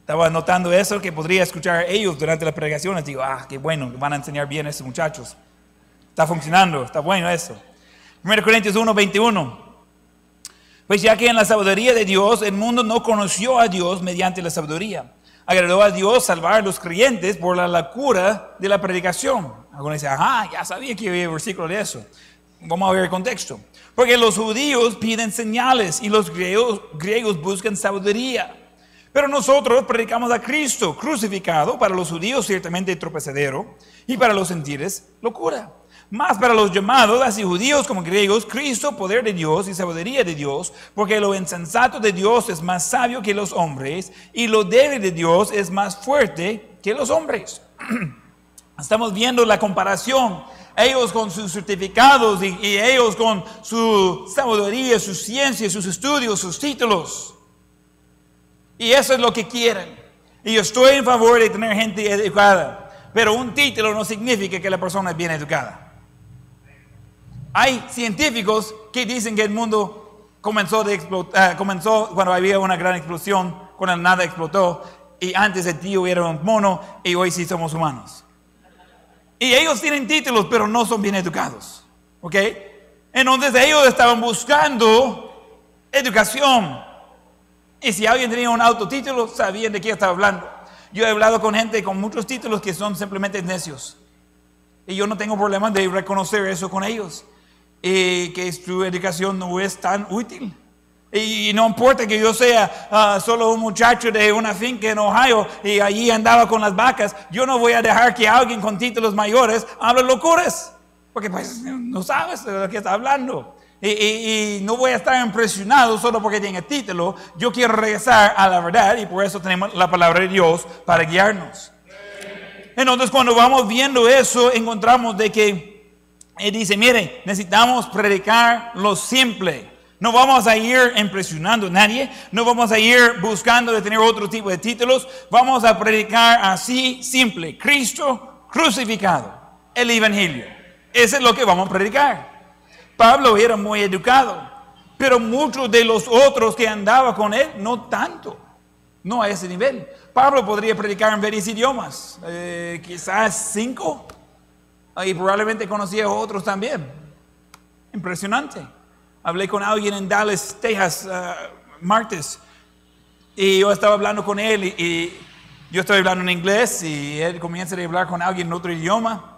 Estaba notando eso que podría escuchar ellos durante las predicaciones. Digo, ah, qué bueno, van a enseñar bien a estos muchachos. Está funcionando, está bueno eso. 1 Corintios 1, 21. Pues ya que en la sabiduría de Dios el mundo no conoció a Dios mediante la sabiduría. Agradó a Dios salvar a los creyentes por la locura de la predicación. Algunos dicen, ajá, ya sabía que había versículo de eso. Vamos a ver el contexto. Porque los judíos piden señales y los griegos, griegos buscan sabiduría. Pero nosotros predicamos a Cristo crucificado, para los judíos ciertamente tropezadero, y para los gentiles locura. Más para los llamados, así judíos como griegos, Cristo, poder de Dios y sabiduría de Dios, porque lo insensato de Dios es más sabio que los hombres, y lo débil de Dios es más fuerte que los hombres. Estamos viendo la comparación. Ellos con sus certificados y, ellos con su sabiduría, su ciencia, sus estudios, sus títulos. Y eso es lo que quieren. Y yo estoy en favor de tener gente educada. Pero un título no significa que la persona es bien educada. Hay científicos que dicen que el mundo comenzó, de explotar, comenzó cuando había una gran explosión, cuando nada explotó, y antes el tío era un mono y hoy sí somos humanos. Y ellos tienen títulos, pero no son bien educados. ¿Ok? Entonces ellos estaban buscando educación. Y si alguien tenía un autotítulo, sabían de qué estaba hablando. Yo he hablado con gente con muchos títulos que son simplemente necios. Y yo no tengo problema de reconocer eso con ellos. Y que su educación no es tan útil. Y no importa que yo sea ah, solo un muchacho de una finca en Ohio y allí andaba con las vacas, yo no voy a dejar que alguien con títulos mayores hable locuras. Porque pues no sabes de lo que está hablando. Y, y- y no voy a estar impresionado solo porque tiene título. Yo quiero regresar a la verdad y por eso tenemos la palabra de Dios para guiarnos. Entonces cuando vamos viendo eso, encontramos de que él dice, mire, necesitamos predicar lo simple. No vamos a ir impresionando a nadie, no vamos a ir buscando de tener otro tipo de títulos, vamos a predicar así simple, Cristo crucificado, el Evangelio. Eso es lo que vamos a predicar. Pablo era muy educado, pero muchos de los otros que andaban con él no tanto, no a ese nivel. Pablo podría predicar en varios idiomas, eh, quizás cinco, y probablemente conocía a otros también. Impresionante. Hablé con alguien en Dallas, Texas, ah, martes, y yo estaba hablando con él, y, y yo estoy hablando en inglés, y él comienza a hablar con alguien en otro idioma.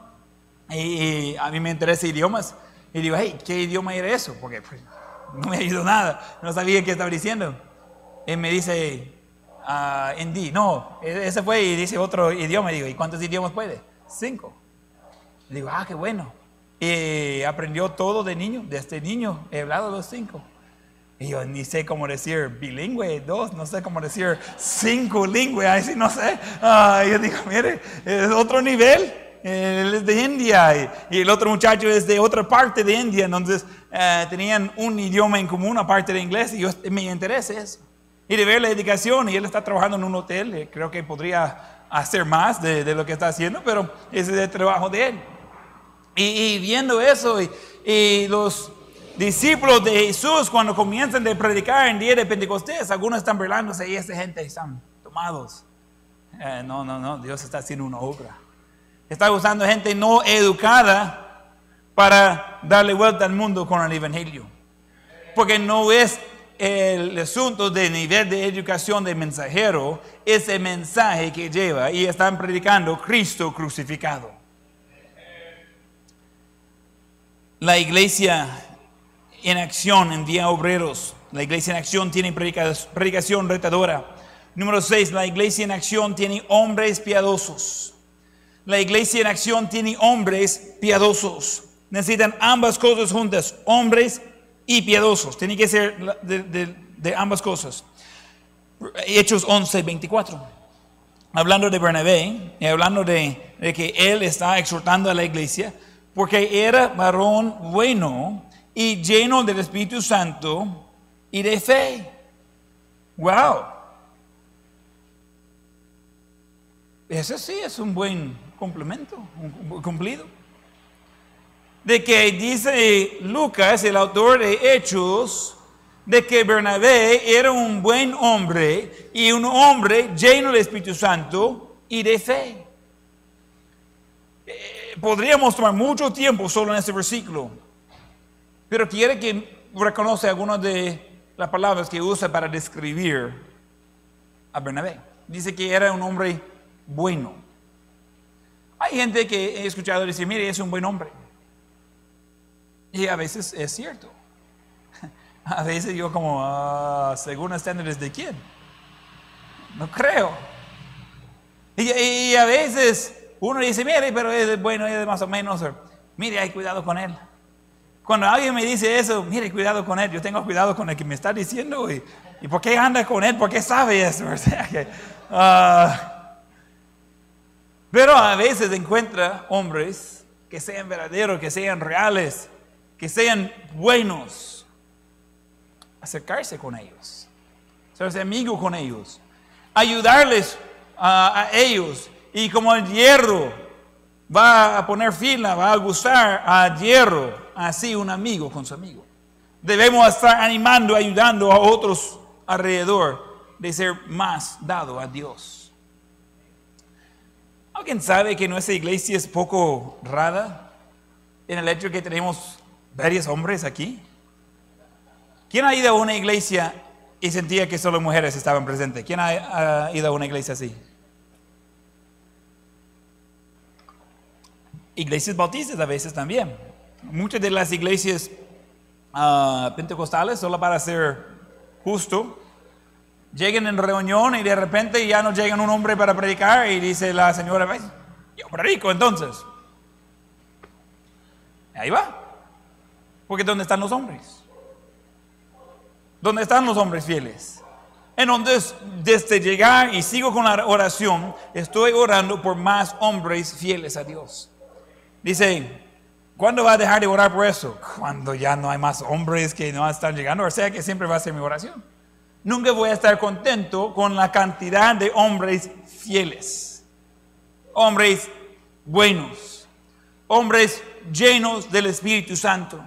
Y, y a mí me interesa idiomas. Y digo, hey, ¿qué idioma era eso? Porque pues, no me ido nada. No sabía qué estaba diciendo. Y me dice, ah, hindi. No, e- ese fue y dice otro idioma. Y digo, ¿y cuántos idiomas puede? Cinco. Digo, ah, qué bueno. Y aprendió todo de niño. Desde niño he hablado los cinco. Y yo ni sé cómo decir bilingüe, dos, no sé cómo decir cinco lingüe, ahí sí no sé. Ah, yo digo, mire, es otro nivel. Él es de India y, y el otro muchacho es de otra parte de India. Entonces eh, tenían un idioma en común, aparte de inglés, y yo, me interesa eso. Y de ver la dedicación, y él está trabajando en un hotel, eh, creo que podría hacer más de, de lo que está haciendo, pero ese es el trabajo de él. Y, y viendo eso, y, y los discípulos de Jesús, cuando comienzan a predicar en día de Pentecostés, algunos están burlándose y esta gente están tomados. Eh, no, no, no, Dios está haciendo una obra. Está usando gente no educada para darle vuelta al mundo con el Evangelio. Porque no es el asunto de nivel de educación del mensajero, es el mensaje que lleva y están predicando Cristo crucificado. La iglesia en acción envía obreros. La iglesia en acción tiene predica- predicación retadora. Número 6, la iglesia en acción tiene hombres piadosos. La iglesia en acción tiene hombres piadosos. Necesitan ambas cosas juntas, hombres y piadosos. Tiene que ser de- de ambas cosas. Hechos 11, 24. Hablando de Bernabé y hablando de, de que él está exhortando a la iglesia, porque era varón bueno y lleno del Espíritu Santo y de fe. Wow. Ese sí es un buen complemento, un cumplido. de que dice Lucas, el autor de Hechos, de que Bernabé era un buen hombre y un hombre lleno del Espíritu Santo y de fe. Podríamos tomar mucho tiempo solo en este versículo, pero quiere que reconoce algunas de las palabras que usa para describir a Bernabé. Dice que era un hombre bueno. Hay gente que he escuchado decir, mire, es un buen hombre. Y a veces es cierto. A veces yo como, ah, según estándares de quién. No creo. Y, a veces uno dice, mire, pero es bueno, es más o menos. Mire, hay cuidado con él. Cuando alguien me dice eso, mire, cuidado con él. Yo tengo cuidado con el que me está diciendo. ¿Y, por qué anda con él? ¿Por qué sabe eso? Ah, pero a veces encuentra hombres que sean verdaderos, que sean reales, que sean buenos acercarse con ellos, ser amigo con ellos, ayudarles a, ellos. Y como el hierro va a poner fila, va a gustar a hierro, así un amigo con su amigo. Debemos estar animando, ayudando a otros alrededor de ser más dado a Dios. ¿Alguien sabe que nuestra iglesia es poco rara en el hecho que tenemos varios hombres aquí? ¿Quién ha ido a una iglesia y sentía que solo mujeres estaban presentes? ¿Quién ha, ido a una iglesia así? Iglesias bautistas a veces también. Muchas de las iglesias ah, pentecostales, solo para ser justo, llegan en reunión y de repente ya no llegan un hombre para predicar y dice la señora, yo predico entonces. Ahí va. Porque ¿dónde están los hombres? ¿Dónde están los hombres fieles? Entonces, desde llegar y sigo con la oración, estoy orando por más hombres fieles a Dios. Dice, ¿cuándo va a dejar de orar por eso? Cuando ya no hay más hombres que no están llegando. O sea que siempre va a ser mi oración. Nunca voy a estar contento con la cantidad de hombres fieles. Hombres buenos. Hombres llenos del Espíritu Santo.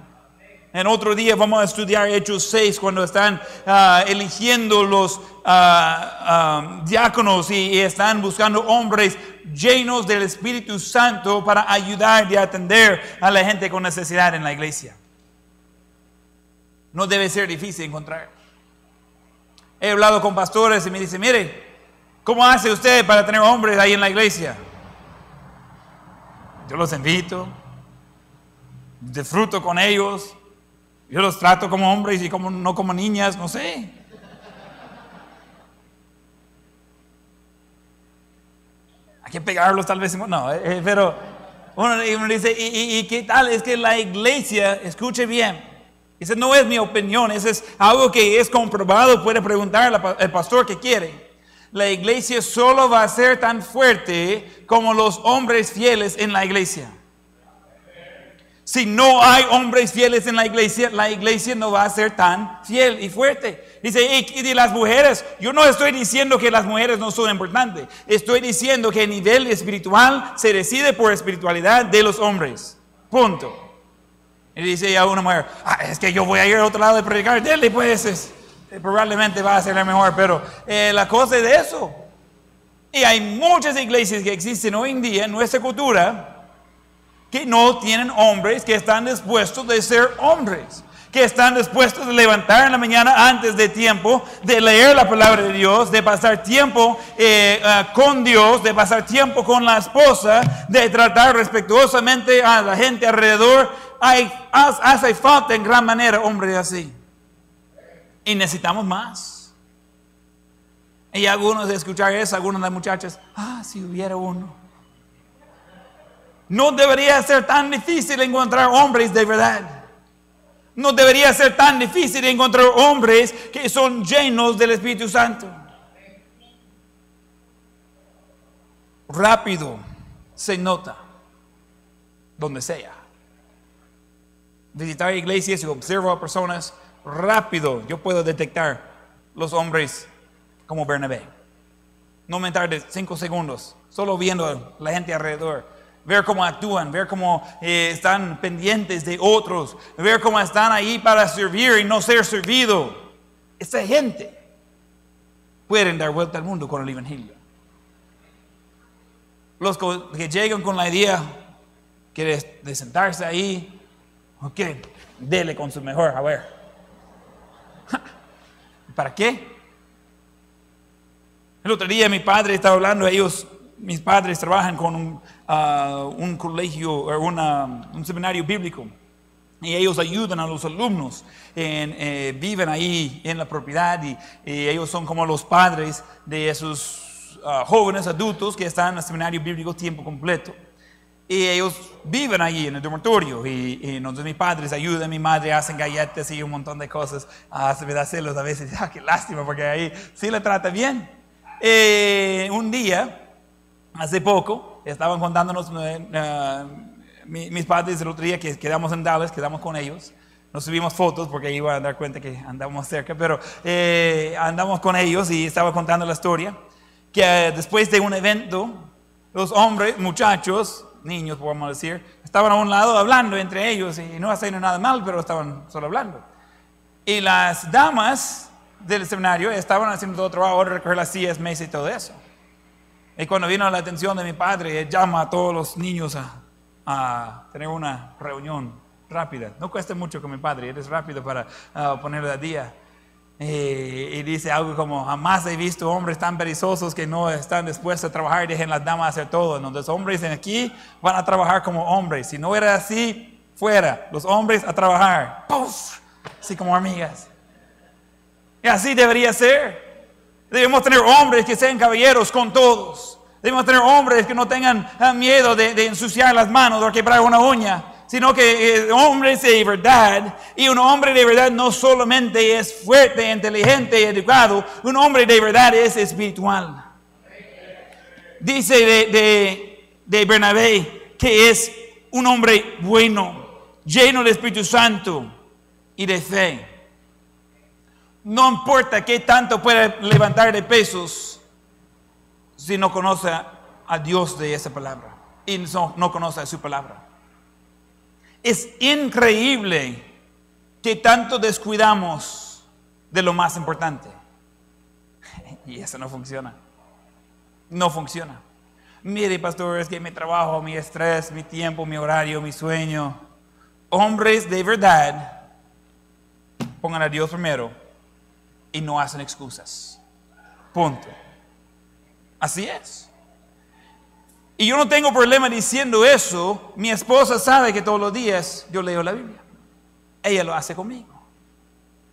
En otro día vamos a estudiar Hechos 6 cuando están ah, eligiendo los ah, diáconos y, están buscando hombres llenos del Espíritu Santo para ayudar y atender a la gente con necesidad en la iglesia. No debe ser difícil encontrar. He hablado con pastores y me dicen, mire, ¿cómo hace usted para tener hombres ahí en la iglesia? Yo los invito, disfruto con ellos, yo los trato como hombres y como, no como niñas, no sé. Hay que pegarlos tal vez, no, eh, eh, pero uno, dice, ¿y, qué tal? Es que la iglesia, escuche bien, esa no es mi opinión, eso es algo que es comprobado, puede preguntar al pastor que quiere. La iglesia solo va a ser tan fuerte como los hombres fieles en la iglesia. Si no hay hombres fieles en la iglesia, la iglesia no va a ser tan fiel y fuerte. Dice, y, de las mujeres, yo no estoy diciendo que las mujeres no son importantes. Estoy diciendo que el nivel espiritual se decide por espiritualidad de los hombres. Punto. Y dice a una mujer, ah, es que yo voy a ir al otro lado de predicar. Dele pues, eh, probablemente va a ser la mejor. Pero eh, la cosa es de eso. Y hay muchas iglesias que existen hoy en día en nuestra cultura que no tienen hombres que están dispuestos de ser hombres, que están dispuestos de levantar en la mañana antes de tiempo, de leer la palabra de Dios, de pasar tiempo eh, ah, con Dios, de pasar tiempo con la esposa, de tratar respetuosamente a la gente alrededor. Hay, hace falta en gran manera hombres así. Y necesitamos más. Y algunos de escuchar eso, algunas de las muchachas, ah, si hubiera uno. No debería ser tan difícil encontrar hombres de verdad. No debería ser tan difícil encontrar hombres que son llenos del Espíritu Santo. Rápido se nota donde sea. Visitar iglesias y observo a personas, rápido yo puedo detectar los hombres como Bernabé. No me tarde cinco segundos, solo viendo la gente alrededor ver cómo actúan, ver cómo eh, están pendientes de otros, ver cómo están ahí para servir y no ser servido. Esa gente pueden dar vuelta al mundo con el Evangelio. Los que llegan con la idea que de, sentarse ahí, ok, dele con su mejor, a ver. ¿Para qué? El otro día mi padre estaba hablando, ellos, mis padres trabajan con un, ah, un colegio, o un seminario bíblico. Y ellos ayudan a los alumnos, en, eh, viven ahí en la propiedad y, ellos son como los padres de esos ah, jóvenes adultos que están en el seminario bíblico tiempo completo. Y ellos viven allí en el dormitorio. Y, entonces mis padres ayudan, mi madre hacen galletas y un montón de cosas. Ah, se da celos a veces. Ah, qué lástima, porque ahí sí le trata bien. Eh, un día, hace poco, estaban contándonos eh, mis padres el otro día que quedamos en Dallas, quedamos con ellos. Nos subimos fotos porque iba a dar cuenta que andábamos cerca, pero eh, andamos con ellos y estaba contando la historia. Que después de un evento, los hombres, muchachos, niños, podemos decir, estaban a un lado hablando entre ellos y no haciendo nada mal, pero estaban solo hablando. Y las damas del seminario estaban haciendo todo trabajo, recoger las sillas, mesas y todo eso. Y cuando vino la atención de mi padre, él llama a todos los niños a, a tener una reunión rápida. No cuesta mucho con mi padre, él es rápido para uh, ponerlo a día. y dice algo como, jamás he visto hombres tan perezosos que no están dispuestos a trabajar y dejen las damas hacer todo. Los hombres en aquí van a trabajar como hombres. Si no era así, fuera. Los hombres a trabajar. ¡Puf! Así como amigas. Y así debería ser. Debemos tener hombres que sean caballeros con todos. Debemos tener hombres que no tengan ah, miedo de, ensuciar las manos o quebrar una uña, sino que eh, hombres de verdad. Y un hombre de verdad no solamente es fuerte, inteligente y educado, un hombre de verdad es espiritual. Dice de, de, de Bernabé que es un hombre bueno, lleno de Espíritu Santo y de fe. No importa qué tanto pueda levantar de pesos si no conoce a Dios de esa palabra y no, no conoce a su palabra. Es increíble que tanto descuidamos de lo más importante. Y eso no funciona. No funciona. Mire, pastor, es que mi trabajo, mi estrés, mi tiempo, mi horario, mi sueño. Hombres de verdad, pongan a Dios primero y no hacen excusas. Punto. Así es. Y yo no tengo problema diciendo eso. Mi esposa sabe que todos los días yo leo la Biblia. Ella lo hace conmigo.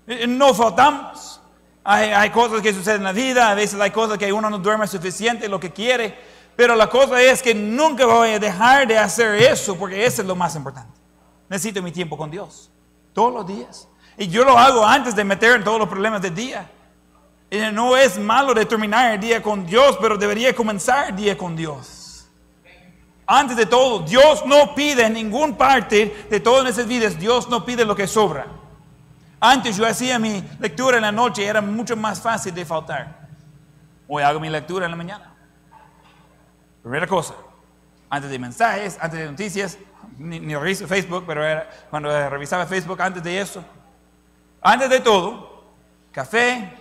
Eh, no faltamos. Hay, cosas que suceden en la vida, a veces hay cosas que uno no duerme suficiente, lo que quiere. Pero la cosa es que nunca voy a dejar de hacer eso porque eso es lo más importante. Necesito mi tiempo con Dios. Todos los días. Y yo lo hago antes de meter en todos los problemas del día. Y no es malo de terminar el día con Dios, pero debería comenzar el día con Dios. Antes de todo, Dios no pide en ninguna parte de todas nuestras vidas, Dios no pide lo que sobra. Antes yo hacía mi lectura en la noche y era mucho más fácil de faltar. Hoy hago mi lectura en la mañana. Primera cosa, antes de mensajes, antes de noticias, ni, ni reviso Facebook, pero era cuando revisaba Facebook antes de eso, antes de todo, café,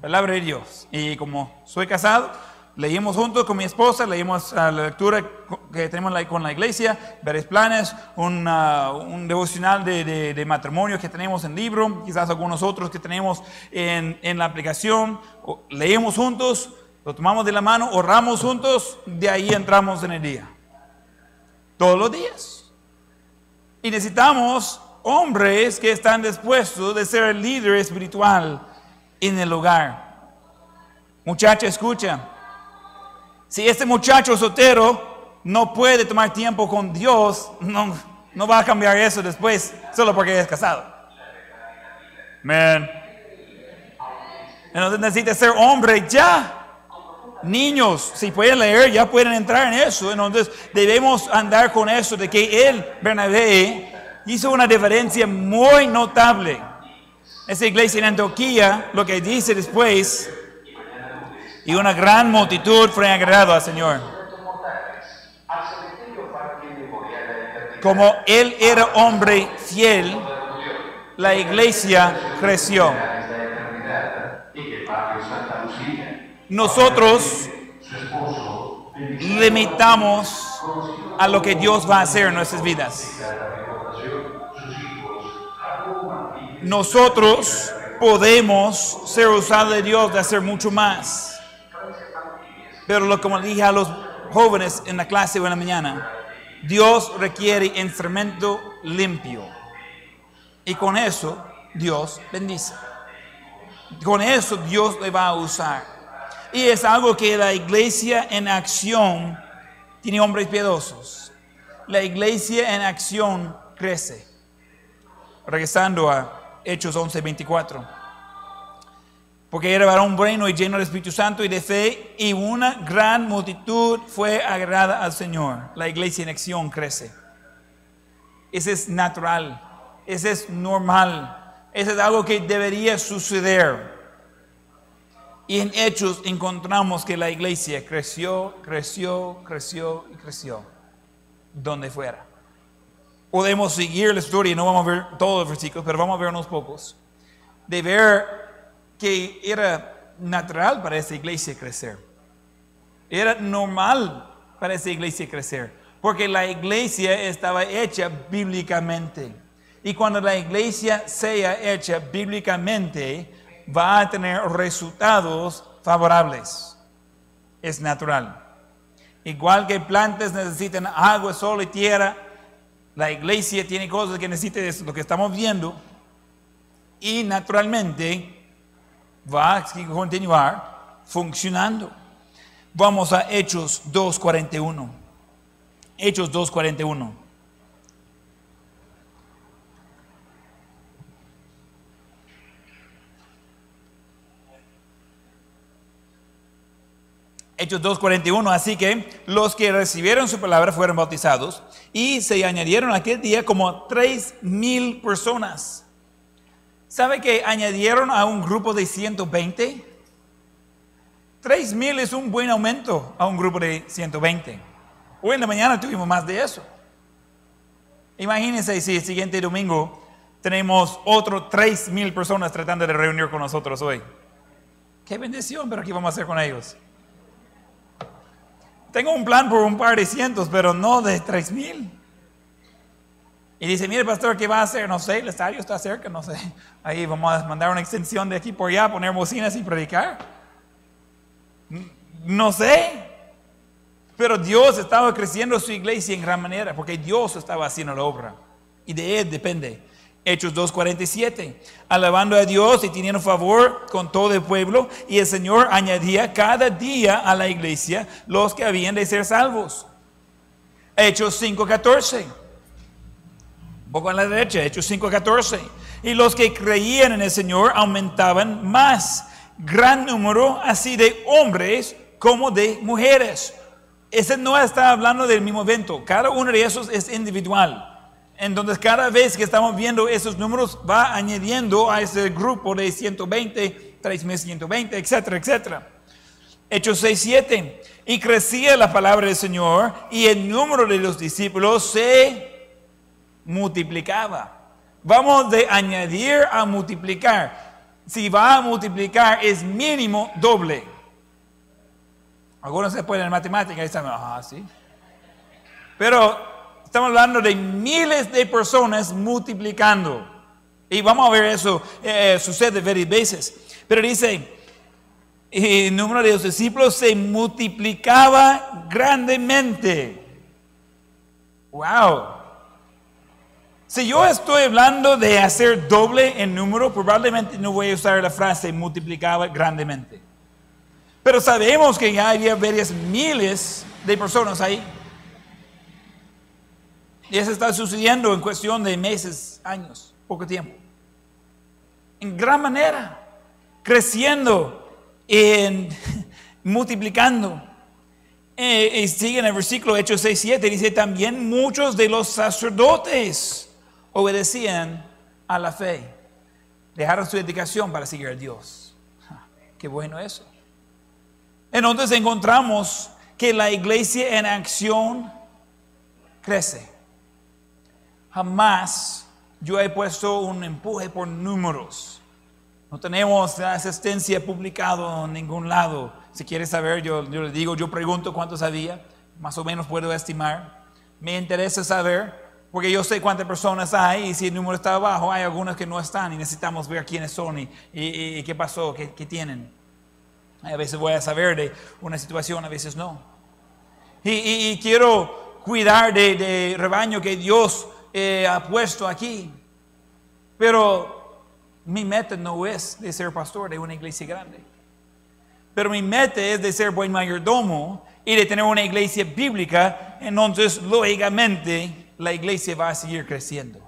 palabra de Dios. Y como soy casado, leímos juntos con mi esposa, leímos la lectura que tenemos con la iglesia, varios planes, un devocional de, matrimonio que tenemos en libro, quizás algunos otros que tenemos en, la aplicación. Leímos juntos, lo tomamos de la mano, oramos juntos, de ahí entramos en el día. Todos los días. Y necesitamos hombres que están dispuestos de ser el líder espiritual en el hogar. Muchacha, escucha. Si este muchacho soltero no puede tomar tiempo con Dios, no, no va a cambiar eso después solo porque es casado. Man. Entonces necesita ser hombre ya. Niños, si pueden leer, ya pueden entrar en eso. Entonces debemos andar con eso de que él, Bernabé, hizo una diferencia muy notable. Esa iglesia en Antioquía, lo que dice después, y una gran multitud fue agregado al Señor. Como él era hombre fiel, la iglesia creció. Nosotros suo sposo, benediceva limitamos a lo que Dios va a hacer en nuestras vidas. Nosotros podemos ser usados de Dios de hacer mucho más. Pero lo como dije a los jóvenes en la clase de la mañana, Dios requiere instrumento limpio. Y con eso Dios bendice. Con eso Dios le va a usar. Y es algo que la iglesia en acción tiene hombres piadosos. La iglesia en acción crece. Regresando a Hechos 11, 24. Porque era varón bueno y lleno del Espíritu Santo y de fe, y una gran multitud fue agradada al Señor. La iglesia en acción crece. Ese es natural, ese es normal, ese es algo que debería suceder. Y en Hechos encontramos que la iglesia creció, creció, creció y creció, donde fuera. Podemos seguir la historia, no vamos a ver todos los versículos, pero vamos a ver unos pocos. De ver que era natural para esa iglesia crecer. Era normal para esa iglesia crecer, porque la iglesia estaba hecha bíblicamente. Y cuando la iglesia sea hecha bíblicamente, va a tener resultados favorables. Es natural. Igual que plantas necesitan agua, sol y tierra, la iglesia tiene cosas que necesita, es lo que estamos viendo, y naturalmente va a continuar funcionando. Vamos a Hechos 2.41. Hechos 2.41. Hechos 2.41, así que los que recibieron su palabra fueron bautizados y se añadieron aquel día como tres mil personas. ¿Sabe que añadieron a un grupo de 120? 3 mil es un buen aumento a un grupo de 120. Hoy en la mañana tuvimos más de eso. Imagínense si el siguiente domingo tenemos otros 3 mil personas tratando de reunir con nosotros hoy. Qué bendición, pero ¿qué vamos a hacer con ellos? Tengo un plan por un par de cientos, pero no de 3 mil. Y dice, mire pastor, ¿qué va a hacer? No sé, el estadio está cerca, no sé. Ahí vamos a mandar una extensión de aquí por allá, poner bocinas y predicar. No sé. Pero Dios estaba creciendo su iglesia en gran manera, porque Dios estaba haciendo la obra. Y de Él depende. Hechos 2.47. Alabando a Dios y teniendo favor con todo el pueblo. Y el Señor añadía cada día a la iglesia los que habían de ser salvos. Hechos 5.14 un poco a la derecha, Hechos 5:14. Y los que creían en el Señor aumentaban más, gran número así de hombres como de mujeres. Ese no está hablando del mismo evento, cada uno de esos es individual. Entonces cada vez que estamos viendo esos números va añadiendo a ese grupo de 120, 3120, etcétera, etcétera. Hechos 6, 7. Y crecía la palabra del Señor y el número de los discípulos se multiplicaba. Vamos de añadir a multiplicar. Si va a multiplicar es mínimo doble. Algunos se pueden en matemáticas y están, ah, sí. Pero estamos hablando de miles de personas multiplicando. Y vamos a ver eso, eh, sucede varias veces. Pero dice, el número de los discípulos se multiplicaba grandemente. Wow. Si yo estoy hablando de hacer doble en número, probablemente no voy a usar la frase multiplicaba grandemente. Pero sabemos que ya había varias miles de personas ahí. Y eso está sucediendo en cuestión de meses, años, poco tiempo. En gran manera, creciendo, en, multiplicando. Eh, y sigue en el versículo Hechos 6, 7, dice también muchos de los sacerdotes obedecían a la fe, dejaron su dedicación para seguir a Dios. Qué bueno eso. Entonces encontramos que la iglesia en acción crece. Jamás yo he puesto un empuje por números. No tenemos la asistencia publicado en ningún lado. Si quieres saber, yo, yo le digo, yo pregunto cuántos había, más o menos puedo estimar. Me interesa saber, porque yo sé cuántas personas hay y si el número está abajo, hay algunas que no están y necesitamos ver quiénes son y, y- y qué pasó, qué, qué tienen. A veces voy a saber de una situación, a veces no. Y, y- y quiero cuidar de, de rebaño que Dios eh, ha puesto aquí. Pero mi meta no es de ser pastor de una iglesia grande. Pero mi meta es de ser buen mayordomo y de tener una iglesia bíblica. Entonces, lógicamente, la iglesia va a seguir creciendo.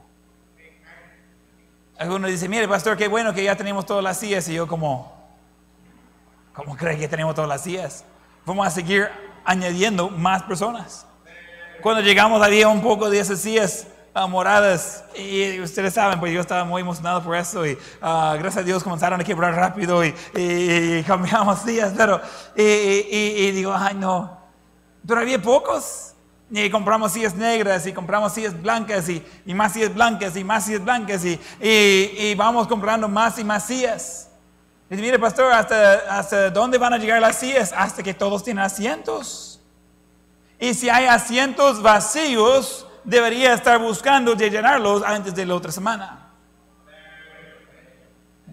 Algunos dicen, mire, pastor, qué bueno que ya tenemos todas las sillas. Y yo como, ¿cómo cree que tenemos todas las sillas? Vamos a seguir añadiendo más personas. Cuando llegamos había un poco de esas sillas ah, moradas y ustedes saben, pues yo estaba muy emocionado por eso y ah, gracias a Dios comenzaron a quebrar rápido y, y- y cambiamos sillas, pero y, y- digo, ay no, pero había pocos. Y compramos sillas negras y compramos sillas blancas y, más sillas blancas y más sillas blancas y vamos comprando más y más sillas. Y dice, mire, pastor, ¿hasta, ¿hasta dónde van a llegar las sillas? Hasta que todos tienen asientos. Y si hay asientos vacíos, debería estar buscando de llenarlos antes de la otra semana.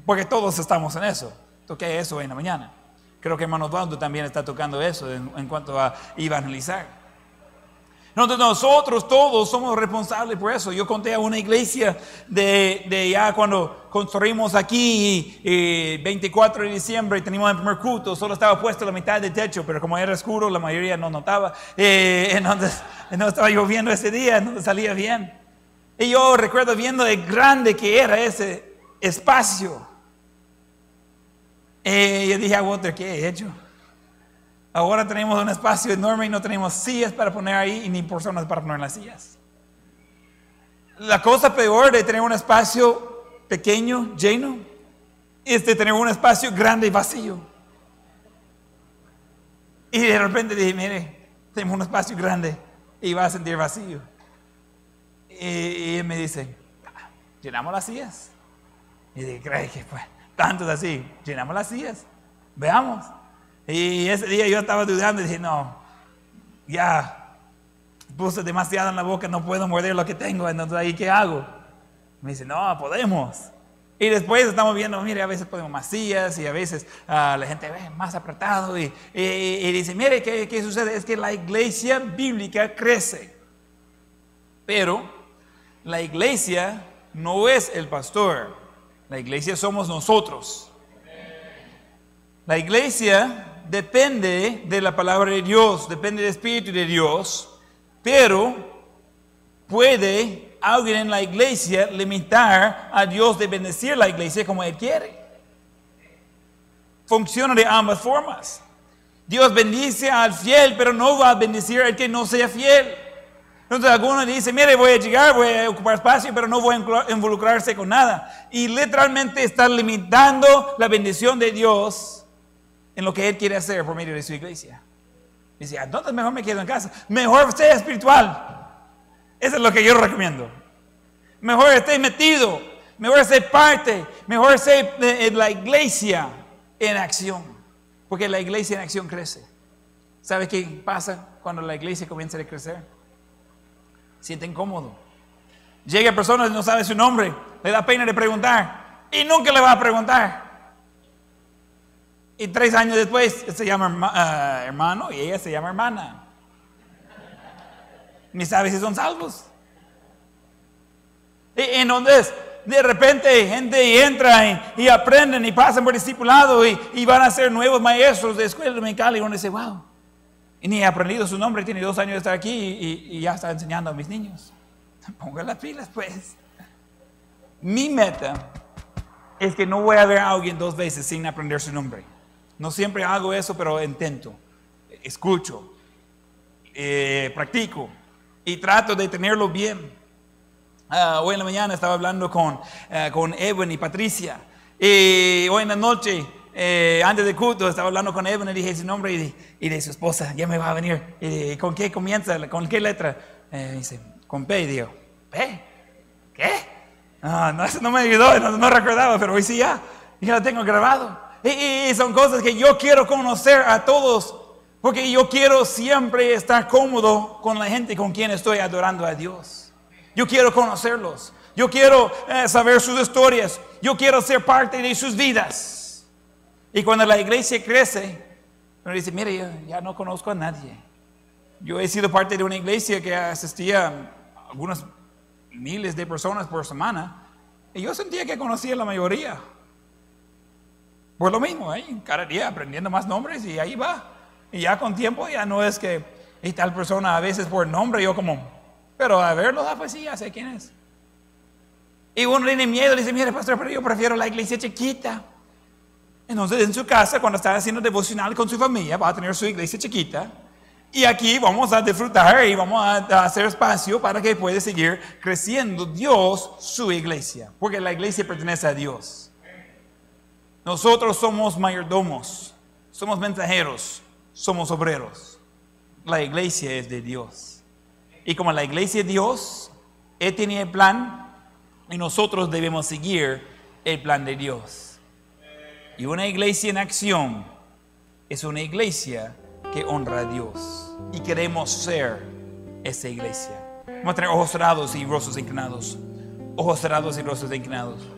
Porque todos estamos en eso. Toqué eso en la mañana. Creo que hermano Osvaldo también está tocando eso en, en cuanto a evangelizar. Entonces nosotros todos somos responsables por eso. Yo conté a una iglesia de, de ya cuando construimos aquí, eh, 24 de diciembre, teníamos el primer culto, solo estaba puesto la mitad del techo, pero como era oscuro, la mayoría no notaba. Eh, entonces no estaba lloviendo ese día, no salía bien. Y yo recuerdo viendo de grande que era ese espacio. Eh, yo dije a Walter, ¿qué he hecho? Ahora tenemos un espacio enorme y no tenemos sillas para poner ahí y ni personas para poner las sillas. La cosa peor de tener un espacio pequeño, lleno, es de tener un espacio grande y vacío. Y de repente dije, mire, tenemos un espacio grande y va a sentir vacío. Y, él me dice, "Ah, llenamos las sillas. Y dije, ¿crees que fue? Tantos así, llenamos las sillas, veamos. Y ese día yo estaba dudando y dije, no, ya puse demasiado en la boca, no puedo morder lo que tengo, entonces ahí qué hago. Me dice, no, podemos. Y después estamos viendo, mire, a veces ponemos sillas y a veces ah, la gente ve más apretado y, y- y dice, mire, ¿qué, ¿qué sucede? Es que la iglesia bíblica crece. Pero la iglesia no es el pastor, la iglesia somos nosotros. La iglesia depende de la palabra de Dios, depende del Espíritu de Dios, pero puede alguien en la iglesia limitar a Dios de bendecir la iglesia como Él quiere. Funciona de ambas formas. Dios bendice al fiel, pero no va a bendecir al que no sea fiel. Entonces algunos dicen, mire, voy a llegar, voy a ocupar espacio, pero no voy a involucrarse con nada. Y literalmente está limitando la bendición de Dios en lo que Él quiere hacer por medio de su iglesia. Dice, "Ah, entonces mejor me quedo en casa. Mejor sea espiritual. Eso es lo que yo recomiendo. Mejor esté metido, mejor ser parte, mejor ser eh, la iglesia en acción. Porque la iglesia en acción crece. ¿Sabe qué pasa cuando la iglesia comienza a crecer? Siente incómodo. Llega personas no sabe su nombre, le da pena de preguntar y nunca le va a preguntar. Y tres años después se llama ah, hermano y ella se llama hermana. Ni sabe si son salvos. Y entonces, de repente, gente entra y, y aprenden y pasan por discipulado y, y van a ser nuevos maestros de escuela dominical y uno dice, wow. Y ni he aprendido su nombre, tiene dos años de estar aquí y, y ya está enseñando a mis niños. Ponga las pilas, pues. Mi meta es que no voy a ver a alguien dos veces sin aprender su nombre. No siempre hago eso, pero intento. Escucho, eh, practico y trato de tenerlo bien. Ah, hoy en la mañana estaba hablando con, eh, con Evan y Patricia. Y hoy en la noche, eh, antes del culto, estaba hablando con Evan y dije su nombre y de, su esposa, ya me va a venir. ¿Con qué comienza? ¿Con qué letra? Dice, con P. Y digo, ¿P? Ah, no, eso no me ayudó, no, no recordaba, pero hoy sí ya, ya lo tengo grabado. Y, y- son cosas que yo quiero conocer a todos, porque yo quiero siempre estar cómodo con la gente con quien estoy adorando a Dios. Yo quiero conocerlos, yo quiero eh, saber sus historias, yo quiero ser parte de sus vidas. Y cuando la iglesia crece, uno dice, mire, yo ya no conozco a nadie. Yo he sido parte de una iglesia que asistía a algunas miles de personas por semana y yo sentía que conocía la mayoría. Por lo mismo, ¿eh? cada día aprendiendo más nombres y ahí va. Y ya con tiempo ya no es que y tal persona a veces por nombre yo como, pero a verlo, ah, pues ya sé quién es. Y uno tiene miedo, dice, mire pastor, pero yo prefiero la iglesia chiquita. Entonces en su casa, cuando está haciendo devocional con su familia, va a tener su iglesia chiquita. Y aquí vamos a disfrutar y vamos a hacer espacio para que pueda seguir creciendo Dios su iglesia. Porque la iglesia pertenece a Dios. Nosotros somos mayordomos, somos mensajeros, somos obreros. La iglesia es de Dios. Y como la iglesia es Dios, Él tiene el plan y nosotros debemos seguir el plan de Dios. Y una iglesia en acción es una iglesia que honra a Dios. Y queremos ser esa iglesia. Vamos a tener ojos cerrados y rostros inclinados. Ojos cerrados y rostros inclinados.